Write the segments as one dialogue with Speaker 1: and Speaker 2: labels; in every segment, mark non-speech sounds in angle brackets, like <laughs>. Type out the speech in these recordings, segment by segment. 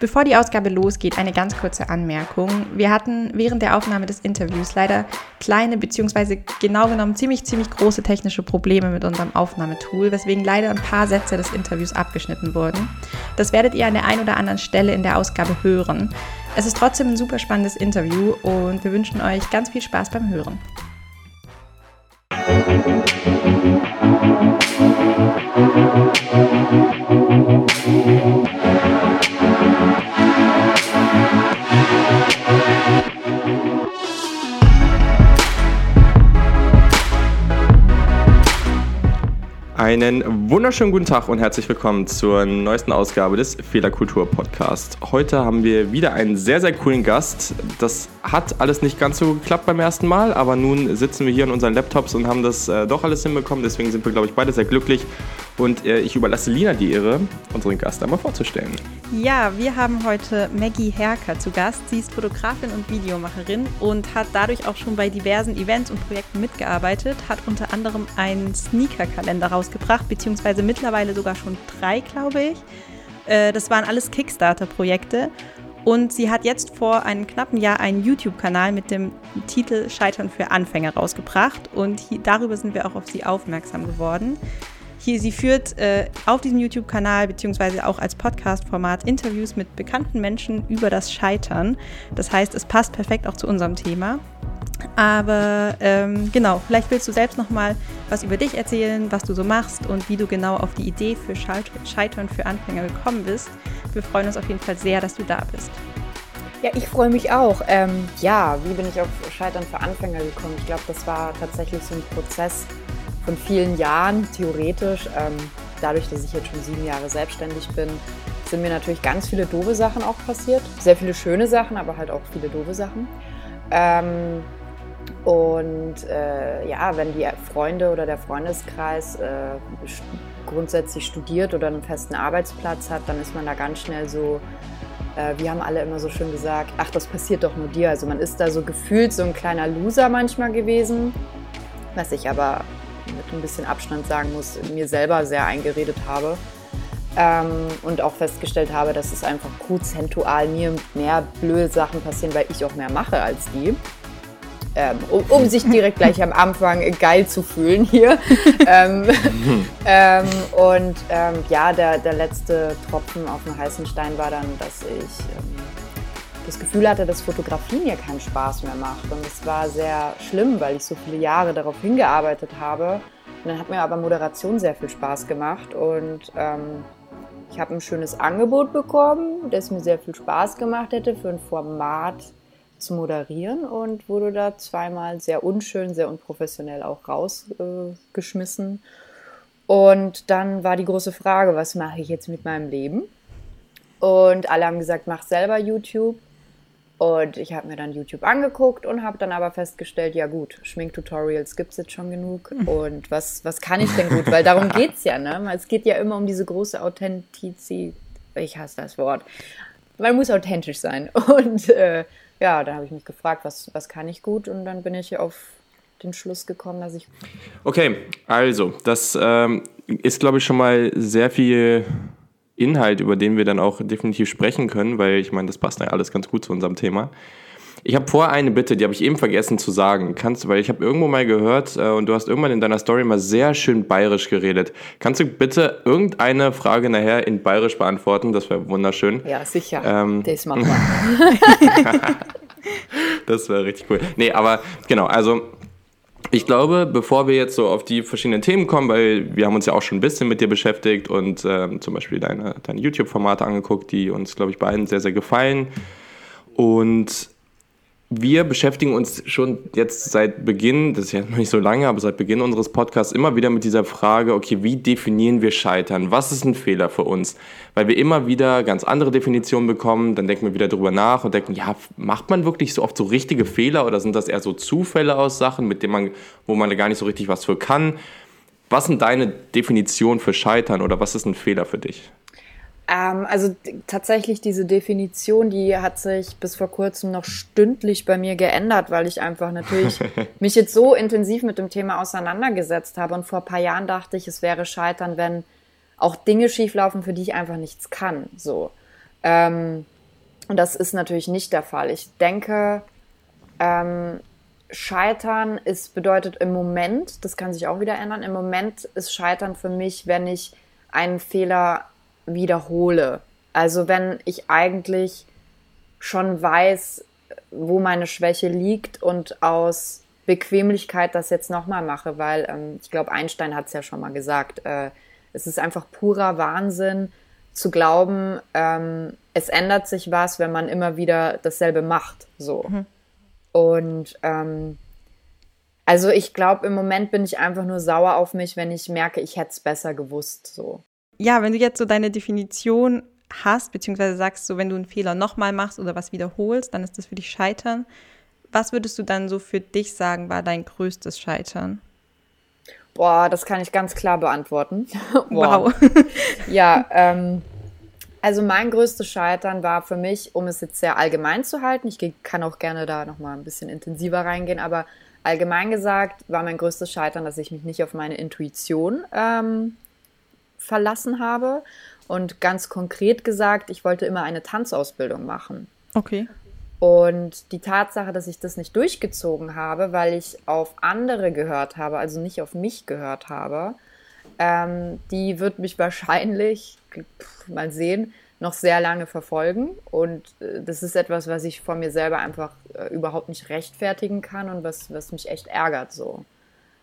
Speaker 1: Bevor die Ausgabe losgeht, eine ganz kurze Anmerkung. Wir hatten während der Aufnahme des Interviews leider kleine bzw. genau genommen ziemlich, ziemlich große technische Probleme mit unserem Aufnahmetool, weswegen leider ein paar Sätze des Interviews abgeschnitten wurden. Das werdet ihr an der einen oder anderen Stelle in der Ausgabe hören. Es ist trotzdem ein super spannendes Interview und wir wünschen euch ganz viel Spaß beim Hören. Thank you.
Speaker 2: Einen wunderschönen guten Tag und herzlich willkommen zur neuesten Ausgabe des Fehlerkultur Podcast. Heute haben wir wieder einen sehr, sehr coolen Gast. Das hat alles nicht ganz so geklappt beim ersten Mal, aber nun sitzen wir hier an unseren Laptops und haben das äh, doch alles hinbekommen. Deswegen sind wir, glaube ich, beide sehr glücklich. Und äh, ich überlasse Lina die Ehre, unseren Gast einmal vorzustellen.
Speaker 1: Ja, wir haben heute Maggie Herker zu Gast. Sie ist Fotografin und Videomacherin und hat dadurch auch schon bei diversen Events und Projekten mitgearbeitet, hat unter anderem einen Sneaker-Kalender rausgebracht, beziehungsweise mittlerweile sogar schon drei, glaube ich. Äh, das waren alles Kickstarter-Projekte. Und sie hat jetzt vor einem knappen Jahr einen YouTube-Kanal mit dem Titel Scheitern für Anfänger rausgebracht. Und hier, darüber sind wir auch auf sie aufmerksam geworden. Hier, sie führt äh, auf diesem YouTube-Kanal beziehungsweise auch als Podcast-Format Interviews mit bekannten Menschen über das Scheitern. Das heißt, es passt perfekt auch zu unserem Thema. Aber ähm, genau, vielleicht willst du selbst noch mal was über dich erzählen, was du so machst und wie du genau auf die Idee für Scheitern für Anfänger gekommen bist. Wir freuen uns auf jeden Fall sehr, dass du da bist.
Speaker 3: Ja, ich freue mich auch. Ähm, ja, wie bin ich auf Scheitern für Anfänger gekommen? Ich glaube, das war tatsächlich so ein Prozess, von vielen Jahren, theoretisch. Ähm, dadurch, dass ich jetzt schon sieben Jahre selbstständig bin, sind mir natürlich ganz viele doofe Sachen auch passiert. Sehr viele schöne Sachen, aber halt auch viele doofe Sachen. Ähm, und äh, ja, wenn die Freunde oder der Freundeskreis äh, grundsätzlich studiert oder einen festen Arbeitsplatz hat, dann ist man da ganz schnell so, äh, wir haben alle immer so schön gesagt, ach, das passiert doch nur dir. Also man ist da so gefühlt so ein kleiner Loser manchmal gewesen, was ich aber mit ein bisschen Abstand sagen muss, mir selber sehr eingeredet habe. Ähm, und auch festgestellt habe, dass es einfach prozentual mir mehr blöde Sachen passieren, weil ich auch mehr mache als die. Ähm, um, um, sich direkt gleich am Anfang geil zu fühlen hier. <laughs> ähm, ähm, und ähm, ja, der, der letzte Tropfen auf dem heißen Stein war dann, dass ich ähm, das Gefühl hatte, dass Fotografie mir keinen Spaß mehr macht. Und es war sehr schlimm, weil ich so viele Jahre darauf hingearbeitet habe. Und dann hat mir aber Moderation sehr viel Spaß gemacht und ähm, ich habe ein schönes Angebot bekommen, das mir sehr viel Spaß gemacht hätte, für ein Format zu moderieren und wurde da zweimal sehr unschön, sehr unprofessionell auch rausgeschmissen. Äh, und dann war die große Frage, was mache ich jetzt mit meinem Leben? Und alle haben gesagt, mach selber YouTube. Und ich habe mir dann YouTube angeguckt und habe dann aber festgestellt, ja gut, Schminktutorials gibt es jetzt schon genug. <laughs> Und was, was kann ich denn gut? Weil darum <laughs> geht es ja, ne? Es geht ja immer um diese große Authentizität. Ich hasse das Wort. Man muss authentisch sein. <laughs> Und äh, ja, dann habe ich mich gefragt, was, was kann ich gut? Und dann bin ich auf den Schluss gekommen, dass ich.
Speaker 2: Okay, also, das ähm, ist, glaube ich, schon mal sehr viel Inhalt, über den wir dann auch definitiv sprechen können, weil ich meine, das passt ja alles ganz gut zu unserem Thema. Ich habe vor eine Bitte, die habe ich eben vergessen zu sagen. Kannst, du, weil ich habe irgendwo mal gehört äh, und du hast irgendwann in deiner Story mal sehr schön bayerisch geredet. Kannst du bitte irgendeine Frage nachher in bayerisch beantworten? Das wäre wunderschön.
Speaker 3: Ja, sicher. Ähm, das machen wir. <laughs>
Speaker 2: das wäre richtig cool. Nee, aber genau, also ich glaube, bevor wir jetzt so auf die verschiedenen Themen kommen, weil wir haben uns ja auch schon ein bisschen mit dir beschäftigt und ähm, zum Beispiel deine, deine YouTube-Formate angeguckt, die uns, glaube ich, beiden sehr, sehr gefallen. Und wir beschäftigen uns schon jetzt seit Beginn, das ist ja noch nicht so lange, aber seit Beginn unseres Podcasts immer wieder mit dieser Frage, okay, wie definieren wir Scheitern? Was ist ein Fehler für uns? Weil wir immer wieder ganz andere Definitionen bekommen, dann denken wir wieder drüber nach und denken, ja, macht man wirklich so oft so richtige Fehler oder sind das eher so Zufälle aus Sachen, mit denen man, wo man gar nicht so richtig was für kann? Was sind deine Definitionen für Scheitern oder was ist ein Fehler für dich?
Speaker 3: Ähm, also tatsächlich diese Definition, die hat sich bis vor kurzem noch stündlich bei mir geändert, weil ich einfach natürlich <laughs> mich jetzt so intensiv mit dem Thema auseinandergesetzt habe. Und vor ein paar Jahren dachte ich, es wäre Scheitern, wenn auch Dinge schieflaufen, für die ich einfach nichts kann. So. Ähm, und das ist natürlich nicht der Fall. Ich denke, ähm, Scheitern ist, bedeutet im Moment, das kann sich auch wieder ändern, im Moment ist Scheitern für mich, wenn ich einen Fehler wiederhole. Also wenn ich eigentlich schon weiß, wo meine Schwäche liegt und aus Bequemlichkeit das jetzt nochmal mache, weil ähm, ich glaube, Einstein hat es ja schon mal gesagt, äh, es ist einfach purer Wahnsinn zu glauben, ähm, es ändert sich was, wenn man immer wieder dasselbe macht. So. Mhm. Und ähm, also ich glaube, im Moment bin ich einfach nur sauer auf mich, wenn ich merke, ich hätte es besser gewusst. So.
Speaker 1: Ja, wenn du jetzt so deine Definition hast, beziehungsweise sagst, so wenn du einen Fehler nochmal machst oder was wiederholst, dann ist das für dich Scheitern. Was würdest du dann so für dich sagen, war dein größtes Scheitern?
Speaker 3: Boah, das kann ich ganz klar beantworten. <laughs> wow. <laughs> ja, ähm, also mein größtes Scheitern war für mich, um es jetzt sehr allgemein zu halten, ich kann auch gerne da nochmal ein bisschen intensiver reingehen, aber allgemein gesagt war mein größtes Scheitern, dass ich mich nicht auf meine Intuition ähm, verlassen habe. Und ganz konkret gesagt, ich wollte immer eine Tanzausbildung machen.
Speaker 1: Okay.
Speaker 3: Und die Tatsache, dass ich das nicht durchgezogen habe, weil ich auf andere gehört habe, also nicht auf mich gehört habe, ähm, die wird mich wahrscheinlich, pff, mal sehen, noch sehr lange verfolgen. Und äh, das ist etwas, was ich von mir selber einfach äh, überhaupt nicht rechtfertigen kann und was, was mich echt ärgert so.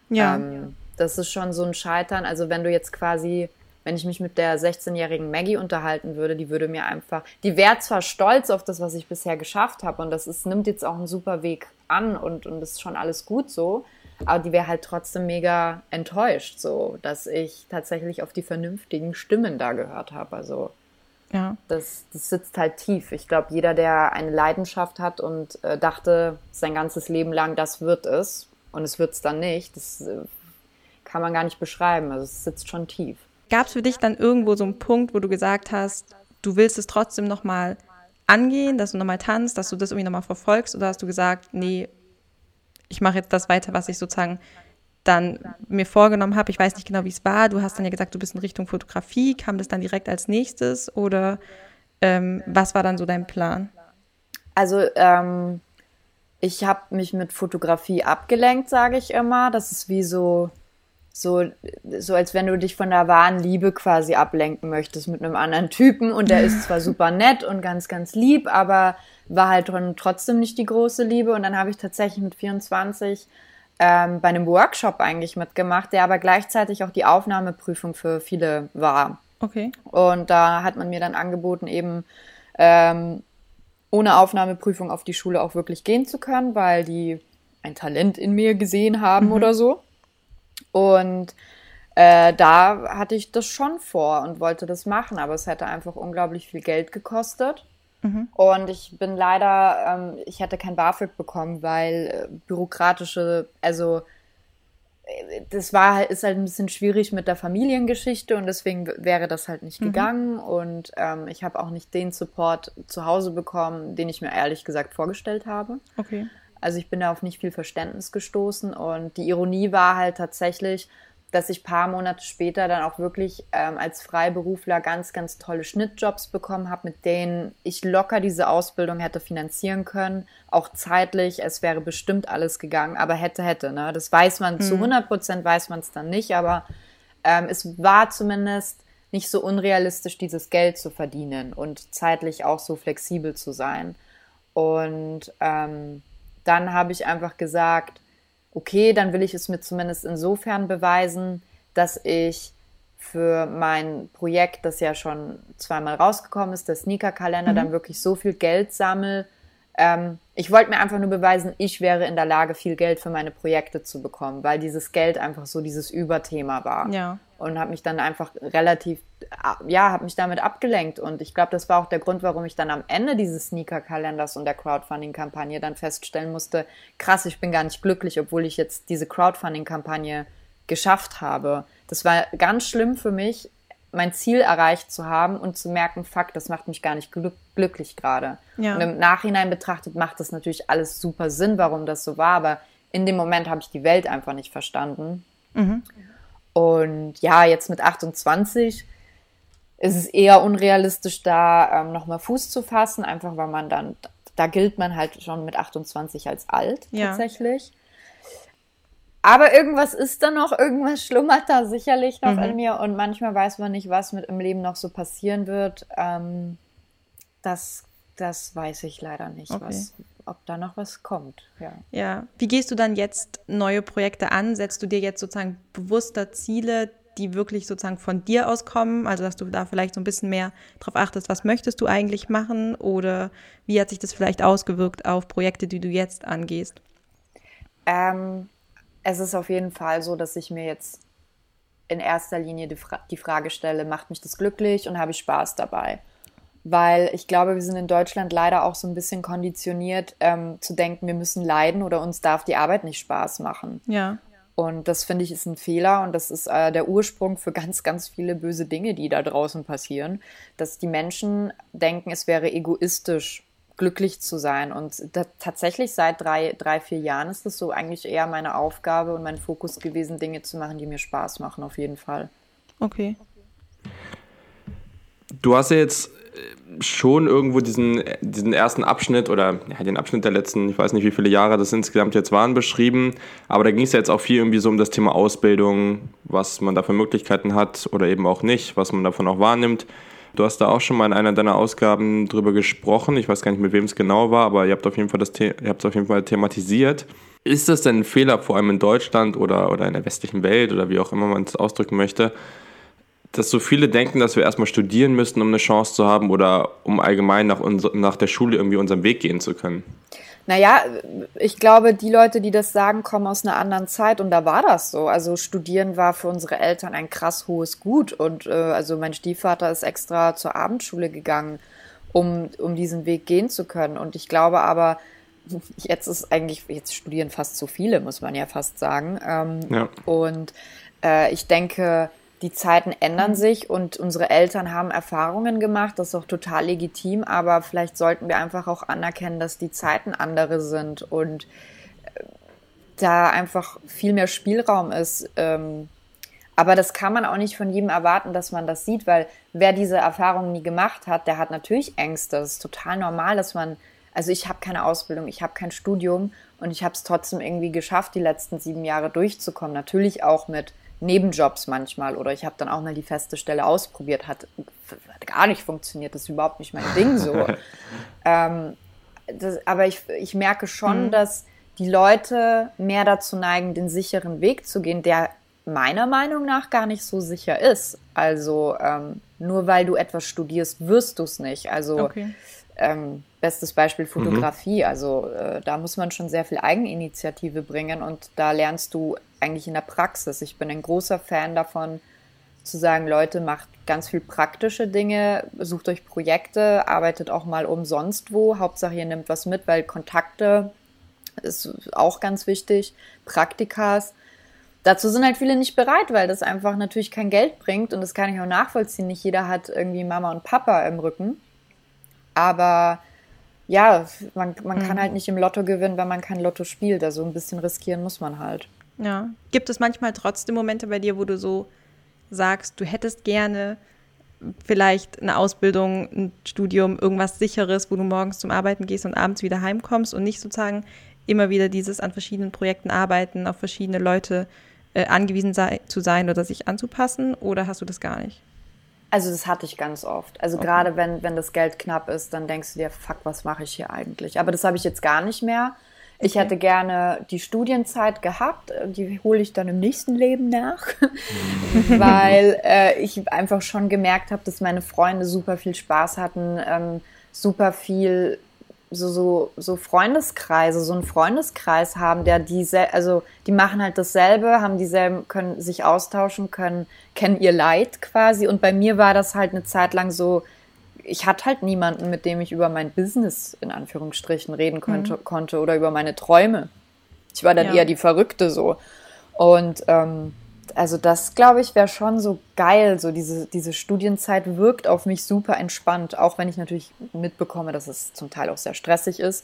Speaker 3: Ja. Ähm, das ist schon so ein Scheitern. Also wenn du jetzt quasi wenn ich mich mit der 16-jährigen Maggie unterhalten würde, die würde mir einfach, die wäre zwar stolz auf das, was ich bisher geschafft habe und das ist, nimmt jetzt auch einen super Weg an und, und ist schon alles gut so, aber die wäre halt trotzdem mega enttäuscht, so, dass ich tatsächlich auf die vernünftigen Stimmen da gehört habe. Also ja. das, das sitzt halt tief. Ich glaube, jeder, der eine Leidenschaft hat und äh, dachte sein ganzes Leben lang, das wird es und es wird es dann nicht, das äh, kann man gar nicht beschreiben. Also es sitzt schon tief.
Speaker 1: Gab es für dich dann irgendwo so einen Punkt, wo du gesagt hast, du willst es trotzdem nochmal angehen, dass du nochmal tanzt, dass du das irgendwie nochmal verfolgst? Oder hast du gesagt, nee, ich mache jetzt das weiter, was ich sozusagen dann mir vorgenommen habe. Ich weiß nicht genau, wie es war. Du hast dann ja gesagt, du bist in Richtung Fotografie. Kam das dann direkt als nächstes? Oder ähm, was war dann so dein Plan?
Speaker 3: Also, ähm, ich habe mich mit Fotografie abgelenkt, sage ich immer. Das ist wie so so, so als wenn du dich von der wahren Liebe quasi ablenken möchtest mit einem anderen Typen und der ist zwar <laughs> super nett und ganz, ganz lieb, aber war halt trotzdem nicht die große Liebe und dann habe ich tatsächlich mit 24 ähm, bei einem Workshop eigentlich mitgemacht, der aber gleichzeitig auch die Aufnahmeprüfung für viele war.
Speaker 1: Okay.
Speaker 3: Und da hat man mir dann angeboten, eben ähm, ohne Aufnahmeprüfung auf die Schule auch wirklich gehen zu können, weil die ein Talent in mir gesehen haben mhm. oder so. Und äh, da hatte ich das schon vor und wollte das machen, aber es hätte einfach unglaublich viel Geld gekostet. Mhm. Und ich bin leider, ähm, ich hätte kein BAföG bekommen, weil äh, bürokratische, also äh, das war ist halt ein bisschen schwierig mit der Familiengeschichte und deswegen wäre das halt nicht mhm. gegangen und ähm, ich habe auch nicht den Support zu Hause bekommen, den ich mir ehrlich gesagt vorgestellt habe.
Speaker 1: Okay.
Speaker 3: Also ich bin da auf nicht viel Verständnis gestoßen und die Ironie war halt tatsächlich, dass ich paar Monate später dann auch wirklich ähm, als Freiberufler ganz, ganz tolle Schnittjobs bekommen habe, mit denen ich locker diese Ausbildung hätte finanzieren können, auch zeitlich. Es wäre bestimmt alles gegangen, aber hätte, hätte. Ne? Das weiß man, hm. zu 100 Prozent weiß man es dann nicht, aber ähm, es war zumindest nicht so unrealistisch, dieses Geld zu verdienen und zeitlich auch so flexibel zu sein. Und ähm, dann habe ich einfach gesagt, okay, dann will ich es mir zumindest insofern beweisen, dass ich für mein Projekt, das ja schon zweimal rausgekommen ist, der Sneaker-Kalender, mhm. dann wirklich so viel Geld sammle. Ähm, ich wollte mir einfach nur beweisen, ich wäre in der Lage, viel Geld für meine Projekte zu bekommen, weil dieses Geld einfach so dieses Überthema war.
Speaker 1: Ja
Speaker 3: und habe mich dann einfach relativ, ja, habe mich damit abgelenkt. Und ich glaube, das war auch der Grund, warum ich dann am Ende dieses Sneaker-Kalenders und der Crowdfunding-Kampagne dann feststellen musste, krass, ich bin gar nicht glücklich, obwohl ich jetzt diese Crowdfunding-Kampagne geschafft habe. Das war ganz schlimm für mich, mein Ziel erreicht zu haben und zu merken, fuck, das macht mich gar nicht glück glücklich gerade. Ja. Und im Nachhinein betrachtet macht das natürlich alles super Sinn, warum das so war, aber in dem Moment habe ich die Welt einfach nicht verstanden. Mhm. Und ja, jetzt mit 28 ist es eher unrealistisch, da ähm, nochmal Fuß zu fassen, einfach weil man dann, da gilt man halt schon mit 28 als alt ja. tatsächlich. Aber irgendwas ist da noch, irgendwas schlummert da sicherlich noch mhm. in mir und manchmal weiß man nicht, was mit im Leben noch so passieren wird. Ähm, das, das weiß ich leider nicht, okay. was, ob da noch was kommt. Ja.
Speaker 1: ja. Wie gehst du dann jetzt neue Projekte an? Setzt du dir jetzt sozusagen bewusster Ziele, die wirklich sozusagen von dir aus kommen? Also, dass du da vielleicht so ein bisschen mehr drauf achtest, was möchtest du eigentlich machen? Oder wie hat sich das vielleicht ausgewirkt auf Projekte, die du jetzt angehst?
Speaker 3: Ähm, es ist auf jeden Fall so, dass ich mir jetzt in erster Linie die, Fra die Frage stelle, macht mich das glücklich und habe ich Spaß dabei? Weil ich glaube, wir sind in Deutschland leider auch so ein bisschen konditioniert, ähm, zu denken, wir müssen leiden oder uns darf die Arbeit nicht Spaß machen.
Speaker 1: Ja.
Speaker 3: Und das finde ich ist ein Fehler und das ist äh, der Ursprung für ganz, ganz viele böse Dinge, die da draußen passieren, dass die Menschen denken, es wäre egoistisch, glücklich zu sein. Und da, tatsächlich seit drei, drei, vier Jahren ist das so eigentlich eher meine Aufgabe und mein Fokus gewesen, Dinge zu machen, die mir Spaß machen, auf jeden Fall.
Speaker 1: Okay.
Speaker 2: Du hast ja jetzt schon irgendwo diesen, diesen ersten Abschnitt oder ja, den Abschnitt der letzten, ich weiß nicht, wie viele Jahre das insgesamt jetzt waren, beschrieben. Aber da ging es ja jetzt auch viel irgendwie so um das Thema Ausbildung, was man da für Möglichkeiten hat oder eben auch nicht, was man davon auch wahrnimmt. Du hast da auch schon mal in einer deiner Ausgaben drüber gesprochen. Ich weiß gar nicht, mit wem es genau war, aber ihr habt auf jeden Fall das ihr habt es auf jeden Fall thematisiert. Ist das denn ein Fehler, vor allem in Deutschland oder, oder in der westlichen Welt oder wie auch immer man es ausdrücken möchte, dass so viele denken, dass wir erstmal studieren müssen, um eine Chance zu haben oder um allgemein nach, nach der Schule irgendwie unseren Weg gehen zu können?
Speaker 3: Naja, ich glaube, die Leute, die das sagen, kommen aus einer anderen Zeit und da war das so. Also studieren war für unsere Eltern ein krass hohes Gut und äh, also mein Stiefvater ist extra zur Abendschule gegangen, um, um diesen Weg gehen zu können. Und ich glaube aber, <laughs> jetzt ist eigentlich, jetzt studieren fast zu viele, muss man ja fast sagen. Ähm, ja. Und äh, ich denke, die Zeiten ändern mhm. sich und unsere Eltern haben Erfahrungen gemacht, das ist auch total legitim, aber vielleicht sollten wir einfach auch anerkennen, dass die Zeiten andere sind und äh, da einfach viel mehr Spielraum ist. Ähm, aber das kann man auch nicht von jedem erwarten, dass man das sieht, weil wer diese Erfahrungen nie gemacht hat, der hat natürlich Ängste. Das ist total normal, dass man, also ich habe keine Ausbildung, ich habe kein Studium und ich habe es trotzdem irgendwie geschafft, die letzten sieben Jahre durchzukommen. Natürlich auch mit Nebenjobs manchmal oder ich habe dann auch mal die feste Stelle ausprobiert, hat, hat gar nicht funktioniert, das ist überhaupt nicht mein Ding so. <laughs> ähm, das, aber ich, ich merke schon, mhm. dass die Leute mehr dazu neigen, den sicheren Weg zu gehen, der meiner Meinung nach gar nicht so sicher ist. Also ähm, nur weil du etwas studierst, wirst du es nicht. Also okay. Ähm, bestes Beispiel Fotografie. Mhm. Also äh, da muss man schon sehr viel Eigeninitiative bringen und da lernst du eigentlich in der Praxis. Ich bin ein großer Fan davon, zu sagen, Leute, macht ganz viel praktische Dinge, sucht euch Projekte, arbeitet auch mal umsonst wo. Hauptsache, ihr nehmt was mit, weil Kontakte ist auch ganz wichtig. Praktikas. Dazu sind halt viele nicht bereit, weil das einfach natürlich kein Geld bringt und das kann ich auch nachvollziehen. Nicht jeder hat irgendwie Mama und Papa im Rücken. Aber ja, man, man mhm. kann halt nicht im Lotto gewinnen, wenn man kein Lotto spielt. Also ein bisschen riskieren muss man halt.
Speaker 1: Ja. Gibt es manchmal trotzdem Momente bei dir, wo du so sagst, du hättest gerne vielleicht eine Ausbildung, ein Studium, irgendwas sicheres, wo du morgens zum Arbeiten gehst und abends wieder heimkommst und nicht sozusagen immer wieder dieses an verschiedenen Projekten arbeiten, auf verschiedene Leute äh, angewiesen sei, zu sein oder sich anzupassen oder hast du das gar nicht?
Speaker 3: Also das hatte ich ganz oft. Also okay. gerade wenn, wenn das Geld knapp ist, dann denkst du dir, fuck, was mache ich hier eigentlich? Aber das habe ich jetzt gar nicht mehr. Ich hätte gerne die Studienzeit gehabt, die hole ich dann im nächsten Leben nach, <laughs> <laughs> weil äh, ich einfach schon gemerkt habe, dass meine Freunde super viel Spaß hatten, ähm, super viel so, so, so Freundeskreise, so einen Freundeskreis haben, der diese, also die machen halt dasselbe, haben dieselben, können sich austauschen, können, kennen ihr Leid quasi. Und bei mir war das halt eine Zeit lang so, ich hatte halt niemanden, mit dem ich über mein Business in Anführungsstrichen reden konnte, mhm. konnte oder über meine Träume. Ich war dann ja. eher die Verrückte so. Und ähm, also das, glaube ich, wäre schon so geil. So diese, diese Studienzeit wirkt auf mich super entspannt, auch wenn ich natürlich mitbekomme, dass es zum Teil auch sehr stressig ist.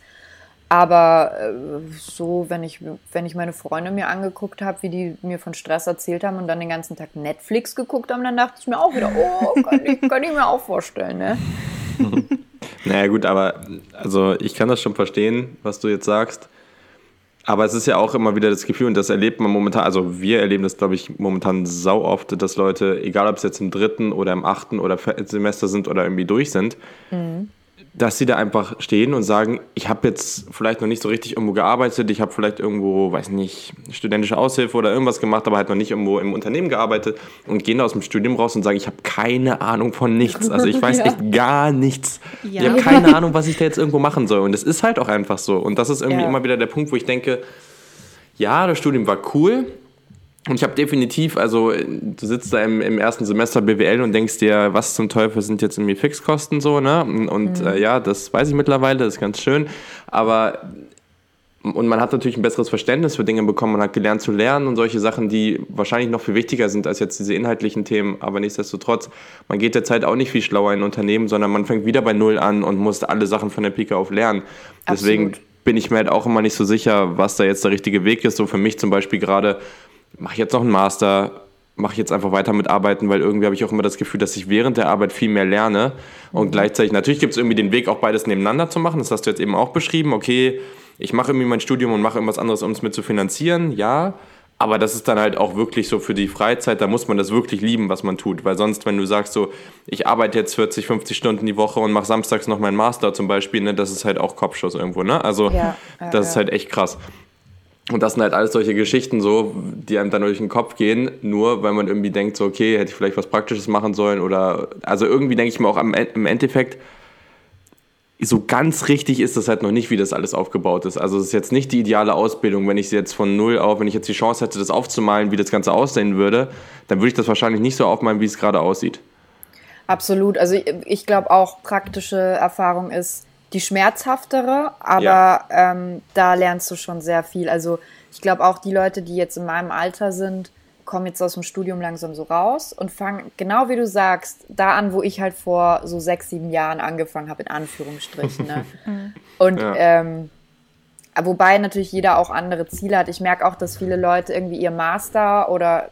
Speaker 3: Aber äh, so, wenn ich, wenn ich meine Freunde mir angeguckt habe, wie die mir von Stress erzählt haben und dann den ganzen Tag Netflix geguckt haben, dann dachte ich mir auch wieder, oh, <laughs> kann ich, kann ich mir auch vorstellen, ne? <laughs>
Speaker 2: naja, gut, aber also ich kann das schon verstehen, was du jetzt sagst. Aber es ist ja auch immer wieder das Gefühl, und das erlebt man momentan, also wir erleben das, glaube ich, momentan sau oft, dass Leute, egal ob es jetzt im dritten oder im achten oder Semester sind oder irgendwie durch sind, mhm dass sie da einfach stehen und sagen, ich habe jetzt vielleicht noch nicht so richtig irgendwo gearbeitet, ich habe vielleicht irgendwo, weiß nicht, studentische Aushilfe oder irgendwas gemacht, aber halt noch nicht irgendwo im Unternehmen gearbeitet und gehen aus dem Studium raus und sagen, ich habe keine Ahnung von nichts. Also ich weiß <laughs> ja. echt gar nichts. Ja. Ich habe keine Ahnung, was ich da jetzt irgendwo machen soll. Und es ist halt auch einfach so. Und das ist irgendwie ja. immer wieder der Punkt, wo ich denke, ja, das Studium war cool, und ich habe definitiv, also du sitzt da im, im, ersten Semester BWL und denkst dir, was zum Teufel sind jetzt irgendwie Fixkosten so, ne? Und mhm. äh, ja, das weiß ich mittlerweile, das ist ganz schön. Aber und man hat natürlich ein besseres Verständnis für Dinge bekommen, man hat gelernt zu lernen und solche Sachen, die wahrscheinlich noch viel wichtiger sind als jetzt diese inhaltlichen Themen. Aber nichtsdestotrotz, man geht derzeit auch nicht viel schlauer in Unternehmen, sondern man fängt wieder bei Null an und muss alle Sachen von der Pike auf lernen. Deswegen Absolut. bin ich mir halt auch immer nicht so sicher, was da jetzt der richtige Weg ist. So für mich zum Beispiel gerade mache ich jetzt noch einen Master, mache ich jetzt einfach weiter mit Arbeiten, weil irgendwie habe ich auch immer das Gefühl, dass ich während der Arbeit viel mehr lerne und mhm. gleichzeitig, natürlich gibt es irgendwie den Weg, auch beides nebeneinander zu machen, das hast du jetzt eben auch beschrieben, okay, ich mache irgendwie mein Studium und mache irgendwas anderes, um es mit zu finanzieren, ja, aber das ist dann halt auch wirklich so für die Freizeit, da muss man das wirklich lieben, was man tut. Weil sonst, wenn du sagst so, ich arbeite jetzt 40, 50 Stunden die Woche und mache samstags noch meinen Master zum Beispiel, ne, das ist halt auch Kopfschuss irgendwo, ne? Also ja, ja, das ja. ist halt echt krass. Und das sind halt alles solche Geschichten so, die einem dann durch den Kopf gehen, nur weil man irgendwie denkt, so, okay, hätte ich vielleicht was Praktisches machen sollen oder, also irgendwie denke ich mir auch am, im Endeffekt, so ganz richtig ist das halt noch nicht, wie das alles aufgebaut ist. Also es ist jetzt nicht die ideale Ausbildung, wenn ich jetzt von null auf, wenn ich jetzt die Chance hätte, das aufzumalen, wie das Ganze aussehen würde, dann würde ich das wahrscheinlich nicht so aufmalen, wie es gerade aussieht.
Speaker 3: Absolut. Also ich, ich glaube auch, praktische Erfahrung ist, die schmerzhaftere, aber ja. ähm, da lernst du schon sehr viel. Also ich glaube auch die Leute, die jetzt in meinem Alter sind, kommen jetzt aus dem Studium langsam so raus und fangen, genau wie du sagst, da an, wo ich halt vor so sechs, sieben Jahren angefangen habe, in Anführungsstrichen. Ne? <laughs> Mhm. und ja. ähm, wobei natürlich jeder auch andere Ziele hat. Ich merke auch, dass viele Leute irgendwie ihr Master oder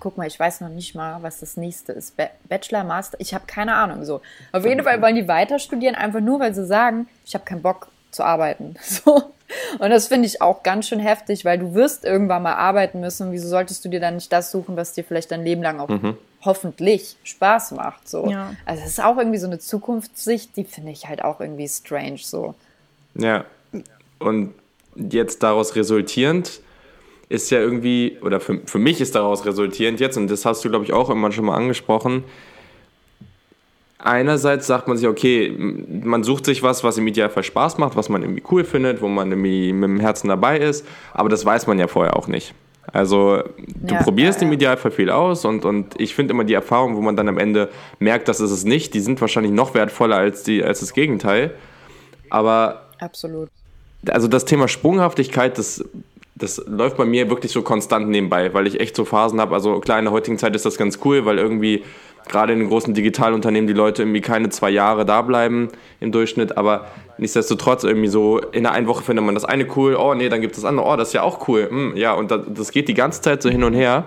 Speaker 3: guck mal, ich weiß noch nicht mal, was das nächste ist. Bachelor, Master, ich habe keine Ahnung. So. Auf jeden Fall wollen die weiter studieren, einfach nur, weil sie sagen, ich habe keinen Bock zu arbeiten. <laughs> So. Und das finde ich auch ganz schön heftig, weil du wirst irgendwann mal arbeiten müssen. Wieso solltest du dir dann nicht das suchen, was dir vielleicht dein Leben lang auch mhm. hoffentlich Spaß macht? So. Ja. Also es ist auch irgendwie so eine Zukunftssicht, die finde ich halt auch irgendwie strange. So.
Speaker 2: Ja. Und jetzt daraus resultierend ist ja irgendwie, oder für, für mich ist daraus resultierend jetzt, und das hast du, glaube ich, auch immer schon mal angesprochen, einerseits sagt man sich, okay, man sucht sich was, was im Idealfall Spaß macht, was man irgendwie cool findet, wo man irgendwie mit dem Herzen dabei ist, aber das weiß man ja vorher auch nicht. Also du ja, probierst ja, ja. im Idealfall viel aus und, und ich finde immer die Erfahrungen, wo man dann am Ende merkt, dass es es nicht, die sind wahrscheinlich noch wertvoller als, die, als das Gegenteil. Aber
Speaker 3: Absolut.
Speaker 2: Also das Thema Sprunghaftigkeit, das das läuft bei mir wirklich so konstant nebenbei, weil ich echt so Phasen habe. Also klar, in der heutigen Zeit ist das ganz cool, weil irgendwie gerade in den großen Digitalunternehmen die Leute irgendwie keine zwei Jahre da bleiben im Durchschnitt, aber nichtsdestotrotz irgendwie so in der einen Woche findet man das eine cool, oh nee, dann gibt es das andere, oh, das ist ja auch cool. Hm, ja, und das geht die ganze Zeit so hin und her.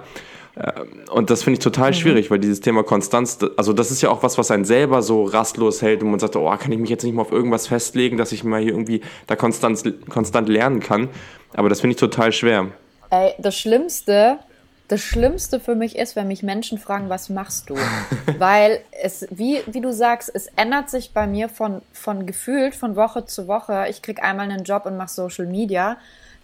Speaker 2: Äh, und das finde ich total mhm. schwierig, weil dieses Thema Konstanz, also das ist ja auch was, was einen selber so rastlos hält und man sagt, oh, kann ich mich jetzt nicht mal auf irgendwas festlegen, dass ich mal hier irgendwie da konstant, konstant lernen kann. Aber das finde ich total schwer.
Speaker 3: Ey, das Schlimmste, das Schlimmste für mich ist, wenn mich Menschen fragen, was machst du? <laughs> Weil es, wie, wie du sagst, es ändert sich bei mir von, von gefühlt von Woche zu Woche. Ich kriege einmal einen Job und mache Social Media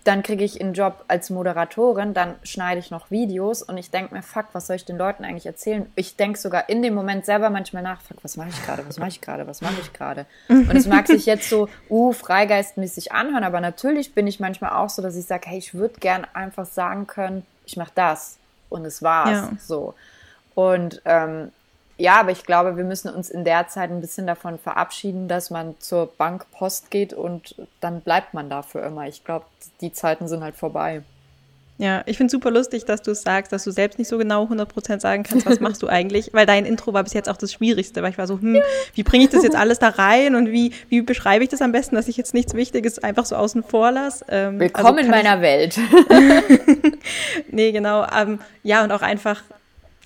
Speaker 3: dann kriege ich einen Job als Moderatorin, dann schneide ich noch Videos und ich denke mir, fuck, was soll ich den Leuten eigentlich erzählen? Ich denke sogar in dem Moment selber manchmal nach, fuck, was mache ich gerade, was mache ich gerade, was mache ich gerade? Und es mag sich jetzt so, uh, freigeistmäßig anhören, aber natürlich bin ich manchmal auch so, dass ich sage, hey, ich würde gern einfach sagen können, ich mache das und es war's. Ja. So. Und ähm, ja, aber ich glaube, wir müssen uns in der Zeit ein bisschen davon verabschieden, dass man zur Bank Post geht und dann bleibt man da für immer. Ich glaube, die Zeiten sind halt vorbei.
Speaker 1: Ja, ich finde es super lustig, dass du es sagst, dass du selbst nicht so genau 100% sagen kannst, was machst du eigentlich, weil dein Intro war bis jetzt auch das Schwierigste, weil ich war so, hm, wie bringe ich das jetzt <laughs> alles da rein und wie, wie beschreibe ich das am besten, dass ich jetzt nichts Wichtiges einfach so außen vor lasse.
Speaker 3: Ähm, Willkommen also in meiner Welt. <laughs>
Speaker 1: nee, genau. Ähm, ja, und auch einfach,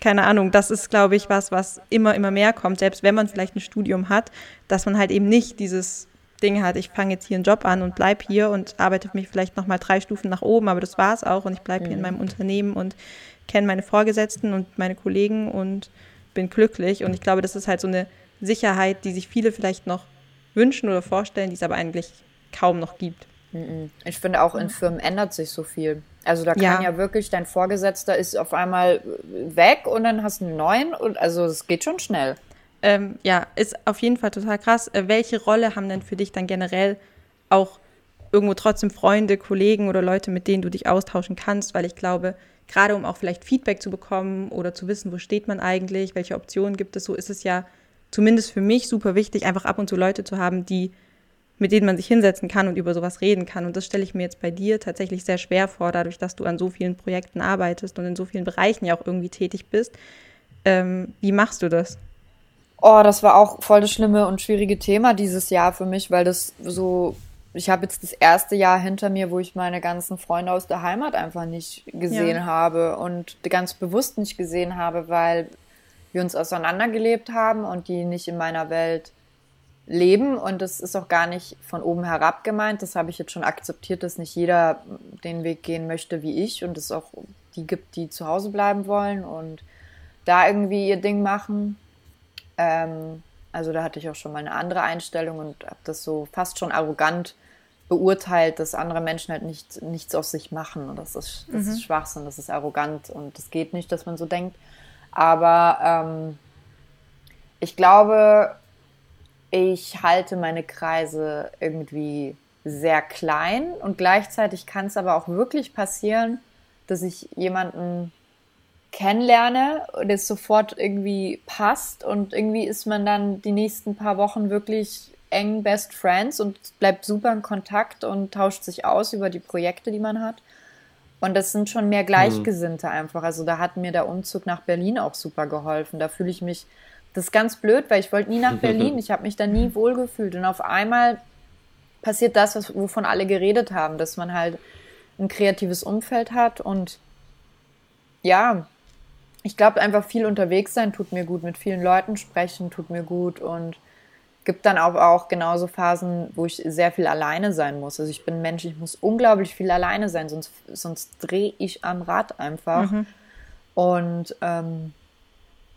Speaker 1: keine Ahnung, das ist, glaube ich, was, was immer, immer mehr kommt, selbst wenn man vielleicht ein Studium hat, dass man halt eben nicht dieses Ding hat, ich fange jetzt hier einen Job an und bleibe hier und arbeite mich vielleicht nochmal drei Stufen nach oben, aber das war es auch und ich bleibe mhm. hier in mhm. meinem Unternehmen und kenne meine Vorgesetzten und meine Kollegen und bin glücklich. Und ich glaube, das ist halt so eine Sicherheit, die sich viele vielleicht noch wünschen oder vorstellen, die es aber eigentlich kaum noch gibt.
Speaker 3: Mhm. Ich finde auch in Firmen ändert sich so viel. Also da kann ja. ja, wirklich, dein Vorgesetzter ist auf einmal weg und dann hast du einen neuen und also es geht schon schnell
Speaker 1: ähm, ja, ist auf jeden Fall total krass. Äh, welche Rolle haben denn für dich dann generell auch irgendwo trotzdem Freunde, Kollegen oder Leute, mit denen du dich austauschen kannst? Weil ich glaube, gerade um auch vielleicht Feedback zu bekommen oder zu wissen, wo steht man eigentlich, welche Optionen gibt es, so ist es ja zumindest für mich super wichtig, einfach ab und zu Leute zu haben, die mit denen man sich hinsetzen kann und über sowas reden kann. Und das stelle ich mir jetzt bei dir tatsächlich sehr schwer vor, dadurch, dass du an so vielen Projekten arbeitest und in so vielen Bereichen ja auch irgendwie tätig bist. Ähm, wie machst du das?
Speaker 3: Oh, das war auch voll das schlimme und schwierige Thema dieses Jahr für mich, weil das so, ich habe jetzt das erste Jahr hinter mir, wo ich meine ganzen Freunde aus der Heimat einfach nicht gesehen ja. habe und ganz bewusst nicht gesehen habe, weil wir uns auseinandergelebt haben und die nicht in meiner Welt leben und das ist auch gar nicht von oben herab gemeint. Das habe ich jetzt schon akzeptiert, dass nicht jeder den Weg gehen möchte wie ich und es auch die gibt, die zu Hause bleiben wollen und da irgendwie ihr Ding machen. Ähm, also da hatte ich auch schon mal eine andere Einstellung und habe das so fast schon arrogant beurteilt, dass andere Menschen halt nicht, nichts aus sich machen. Und das ist, das mhm. ist Schwachsinn, das ist arrogant und das geht nicht, dass man so denkt. Aber ähm, ich glaube, ich halte meine Kreise irgendwie sehr klein und gleichzeitig kann es aber auch wirklich passieren, dass ich jemanden kennenlerne und es sofort irgendwie passt und irgendwie ist man dann die nächsten paar Wochen wirklich eng Best Friends und bleibt super in Kontakt und tauscht sich aus über die Projekte, die man hat. Und das sind schon mehr Gleichgesinnte mhm. einfach. Also da hat mir der Umzug nach Berlin auch super geholfen. Da fühle ich mich, das ist ganz blöd, weil ich wollte nie nach <laughs> Berlin. Ich habe mich da nie wohlgefühlt. Und auf einmal passiert das, was, wovon alle geredet haben, dass man halt ein kreatives Umfeld hat und ja, ich glaube einfach viel unterwegs sein tut mir gut, mit vielen Leuten sprechen tut mir gut und gibt dann auch, auch genauso Phasen, wo ich sehr viel alleine sein muss. Also ich bin Mensch, ich muss unglaublich viel alleine sein, sonst, sonst drehe ich am Rad einfach. Mhm. Und ähm,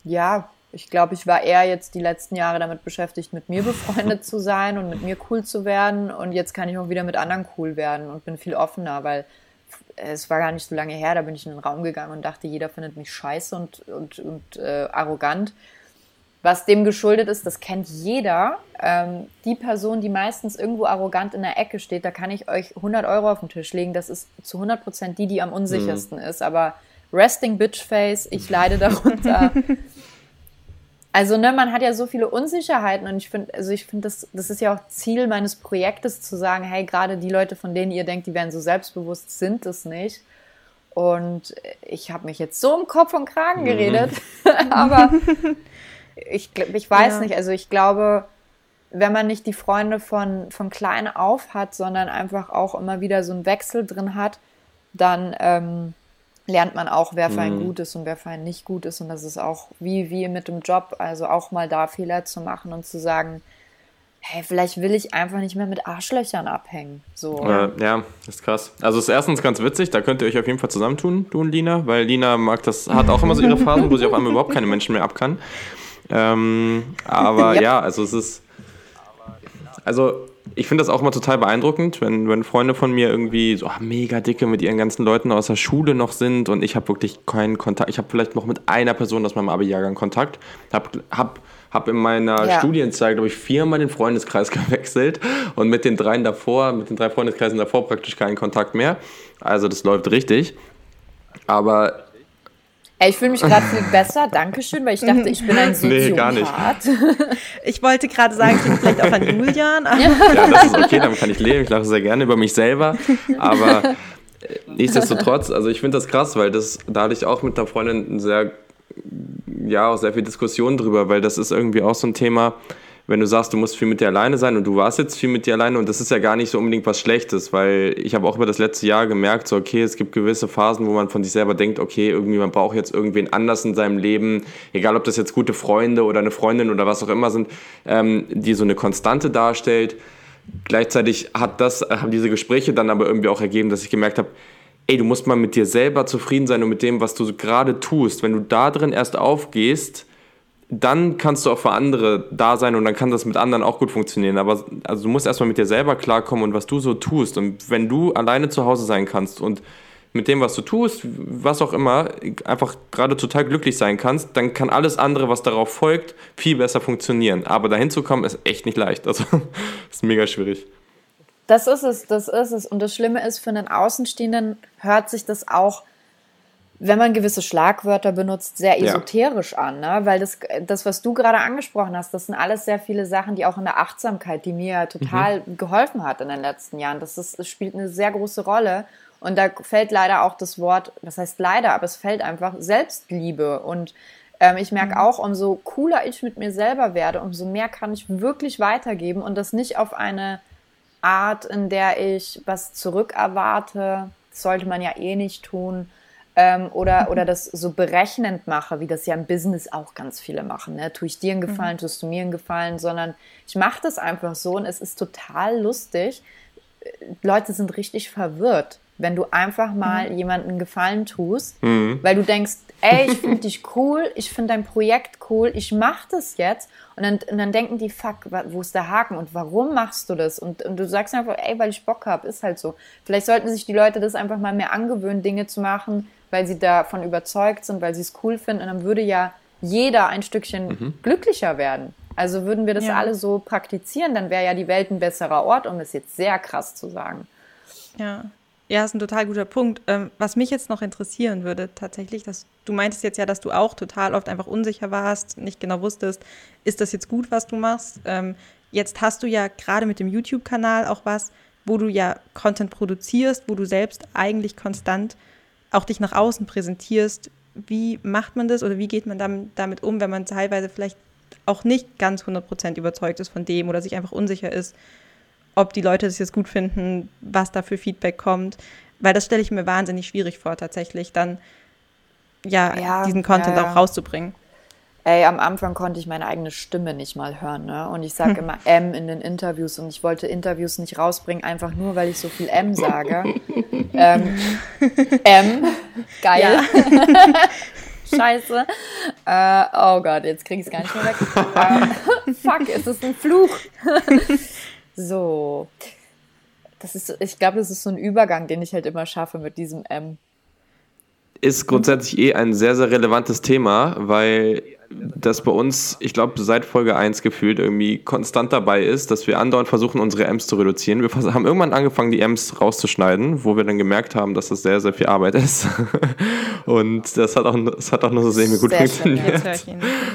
Speaker 3: ja, ich glaube, ich war eher jetzt die letzten Jahre damit beschäftigt, mit mir befreundet zu sein und mit mir cool zu werden. Und jetzt kann ich auch wieder mit anderen cool werden und bin viel offener, weil es war gar nicht so lange her, da bin ich in den Raum gegangen und dachte, jeder findet mich scheiße und, und, und äh, arrogant. Was dem geschuldet ist, das kennt jeder. Ähm, die Person, die meistens irgendwo arrogant in der Ecke steht, da kann ich euch 100 Euro auf den Tisch legen. Das ist zu 100 Prozent die, die am unsichersten mhm. ist. Aber Resting Bitch Face, ich leide darunter. <laughs> Also, ne, man hat ja so viele Unsicherheiten und ich finde, also ich finde, das, das ist ja auch Ziel meines Projektes zu sagen, hey, gerade die Leute, von denen ihr denkt, die wären so selbstbewusst, sind es nicht. Und ich habe mich jetzt so im Kopf und Kragen mhm. geredet, mhm. <laughs> <laughs> aber ich, ich weiß ja. nicht, also ich glaube, wenn man nicht die Freunde von, von klein auf hat, sondern einfach auch immer wieder so einen Wechsel drin hat, dann ähm, lernt man auch, wer für einen mhm. gut ist und wer für einen nicht gut ist. Und das ist auch wie, wie mit dem Job, also auch mal da Fehler zu machen und zu sagen, hey, vielleicht will ich einfach nicht mehr mit Arschlöchern abhängen. So.
Speaker 2: Äh, ja, ist krass. Also ist erstens ganz witzig, da könnt ihr euch auf jeden Fall zusammentun, du und Lina, weil Lina mag das, hat auch immer so ihre Phasen, wo sie auf einmal überhaupt keine Menschen mehr abkann. Ähm, aber <laughs> ja. ja, also es ist. Also ich finde das auch mal total beeindruckend, wenn, wenn Freunde von mir irgendwie so ach, mega dicke mit ihren ganzen Leuten aus der Schule noch sind und ich habe wirklich keinen Kontakt. Ich habe vielleicht noch mit einer Person aus meinem Abi-Jahrgang Kontakt. Hab, hab, hab in meiner ja. Studienzeit, glaube ich, viermal den Freundeskreis <laughs> gewechselt und mit den dreien davor, mit den drei Freundeskreisen davor praktisch keinen Kontakt mehr. Also das läuft richtig. Aber
Speaker 3: ich fühle mich gerade viel <laughs> besser, Dankeschön, weil ich dachte, ich bin ein <laughs> Soziopath. Nee, gar nicht.
Speaker 1: Ich wollte gerade sagen, ich bin vielleicht auch an Julian.
Speaker 2: ja, das ist okay, damit kann ich leben. Ich lache sehr gerne über mich selber. Aber äh, nichtsdestotrotz, also ich finde das krass, weil das, da hatte ich auch mit einer Freundin sehr, ja, auch sehr viel Diskussion drüber, weil das ist irgendwie auch so ein Thema, wenn du sagst, du musst viel mit dir alleine sein und du warst jetzt viel mit dir alleine und das ist ja gar nicht so unbedingt was Schlechtes, weil ich habe auch über das letzte Jahr gemerkt, so okay, es gibt gewisse Phasen, wo man von sich selber denkt, okay, irgendwie man braucht jetzt irgendwen anders in seinem Leben, egal ob das jetzt gute Freunde oder eine Freundin oder was auch immer sind, ähm, die so eine Konstante darstellt. Gleichzeitig hat das, haben diese Gespräche dann aber irgendwie auch ergeben, dass ich gemerkt habe, ey, du musst mal mit dir selber zufrieden sein und mit dem, was du gerade tust. Wenn du da drin erst aufgehst, dann kannst du auch für andere da sein und dann kann das mit anderen auch gut funktionieren. Aber also du musst erstmal mit dir selber klarkommen und was du so tust. Und wenn du alleine zu Hause sein kannst und mit dem, was du tust, was auch immer, einfach gerade total glücklich sein kannst, dann kann alles andere, was darauf folgt, viel besser funktionieren. Aber dahin zu kommen, ist echt nicht leicht. Also <laughs> ist mega schwierig.
Speaker 3: Das ist es, das ist es. Und das Schlimme ist, für einen Außenstehenden hört sich das auch wenn man gewisse Schlagwörter benutzt, sehr esoterisch ja. an, ne? weil das, das, was du gerade angesprochen hast, das sind alles sehr viele Sachen, die auch in der Achtsamkeit, die mir total mhm. geholfen hat in den letzten Jahren. Das, ist, das spielt eine sehr große Rolle. Und da fällt leider auch das Wort, das heißt leider, aber es fällt einfach Selbstliebe. Und ähm, ich merke mhm. auch, umso cooler ich mit mir selber werde, umso mehr kann ich wirklich weitergeben und das nicht auf eine Art, in der ich was zurückerwarte. Das sollte man ja eh nicht tun ähm, oder, oder das so berechnend mache, wie das ja im Business auch ganz viele machen. Ne? Tue ich dir einen Gefallen, mhm. tust du mir einen Gefallen, sondern ich mache das einfach so und es ist total lustig. Leute sind richtig verwirrt, wenn du einfach mal mhm. jemanden Gefallen tust, mhm. weil du denkst, ey, ich <laughs> finde dich cool, ich finde dein Projekt cool, ich mache das jetzt. Und dann, und dann denken die, fuck, wo ist der Haken und warum machst du das? Und, und du sagst einfach, ey, weil ich Bock habe, ist halt so. Vielleicht sollten sich die Leute das einfach mal mehr angewöhnen, Dinge zu machen, weil sie davon überzeugt sind, weil sie es cool finden. Und dann würde ja jeder ein Stückchen mhm. glücklicher werden. Also würden wir das ja. alle so praktizieren, dann wäre ja die Welt ein besserer Ort, um es jetzt sehr krass zu sagen.
Speaker 1: Ja. Ja, ist ein total guter Punkt. Ähm, was mich jetzt noch interessieren würde, tatsächlich, dass du meintest jetzt ja, dass du auch total oft einfach unsicher warst, nicht genau wusstest, ist das jetzt gut, was du machst? Ähm, jetzt hast du ja gerade mit dem YouTube-Kanal auch was, wo du ja Content produzierst, wo du selbst eigentlich konstant auch dich nach außen präsentierst, wie macht man das oder wie geht man damit um, wenn man teilweise vielleicht auch nicht ganz 100% überzeugt ist von dem oder sich einfach unsicher ist, ob die Leute das jetzt gut finden, was da für Feedback kommt. Weil das stelle ich mir wahnsinnig schwierig vor, tatsächlich dann ja, ja diesen Content ja, ja. auch rauszubringen.
Speaker 3: Ey, am Anfang konnte ich meine eigene Stimme nicht mal hören, ne? Und ich sage hm. immer M in den Interviews und ich wollte Interviews nicht rausbringen, einfach nur, weil ich so viel M sage. <laughs> ähm, M, geil. Ja. <laughs> Scheiße. Äh, oh Gott, jetzt krieg ich es gar nicht mehr weg. ähm, <laughs> fuck, es ist ein Fluch. so. Das ist, ich glaube, das ist so ein Übergang, den ich halt immer schaffe mit diesem M
Speaker 2: ist grundsätzlich eh ein sehr, sehr relevantes Thema, weil das bei uns, ich glaube, seit Folge 1 gefühlt irgendwie konstant dabei ist, dass wir andauernd versuchen, unsere M's zu reduzieren. Wir haben irgendwann angefangen, die M's rauszuschneiden, wo wir dann gemerkt haben, dass das sehr, sehr viel Arbeit ist. <laughs> Und das hat auch, das hat auch nur so semi gut sehr funktioniert.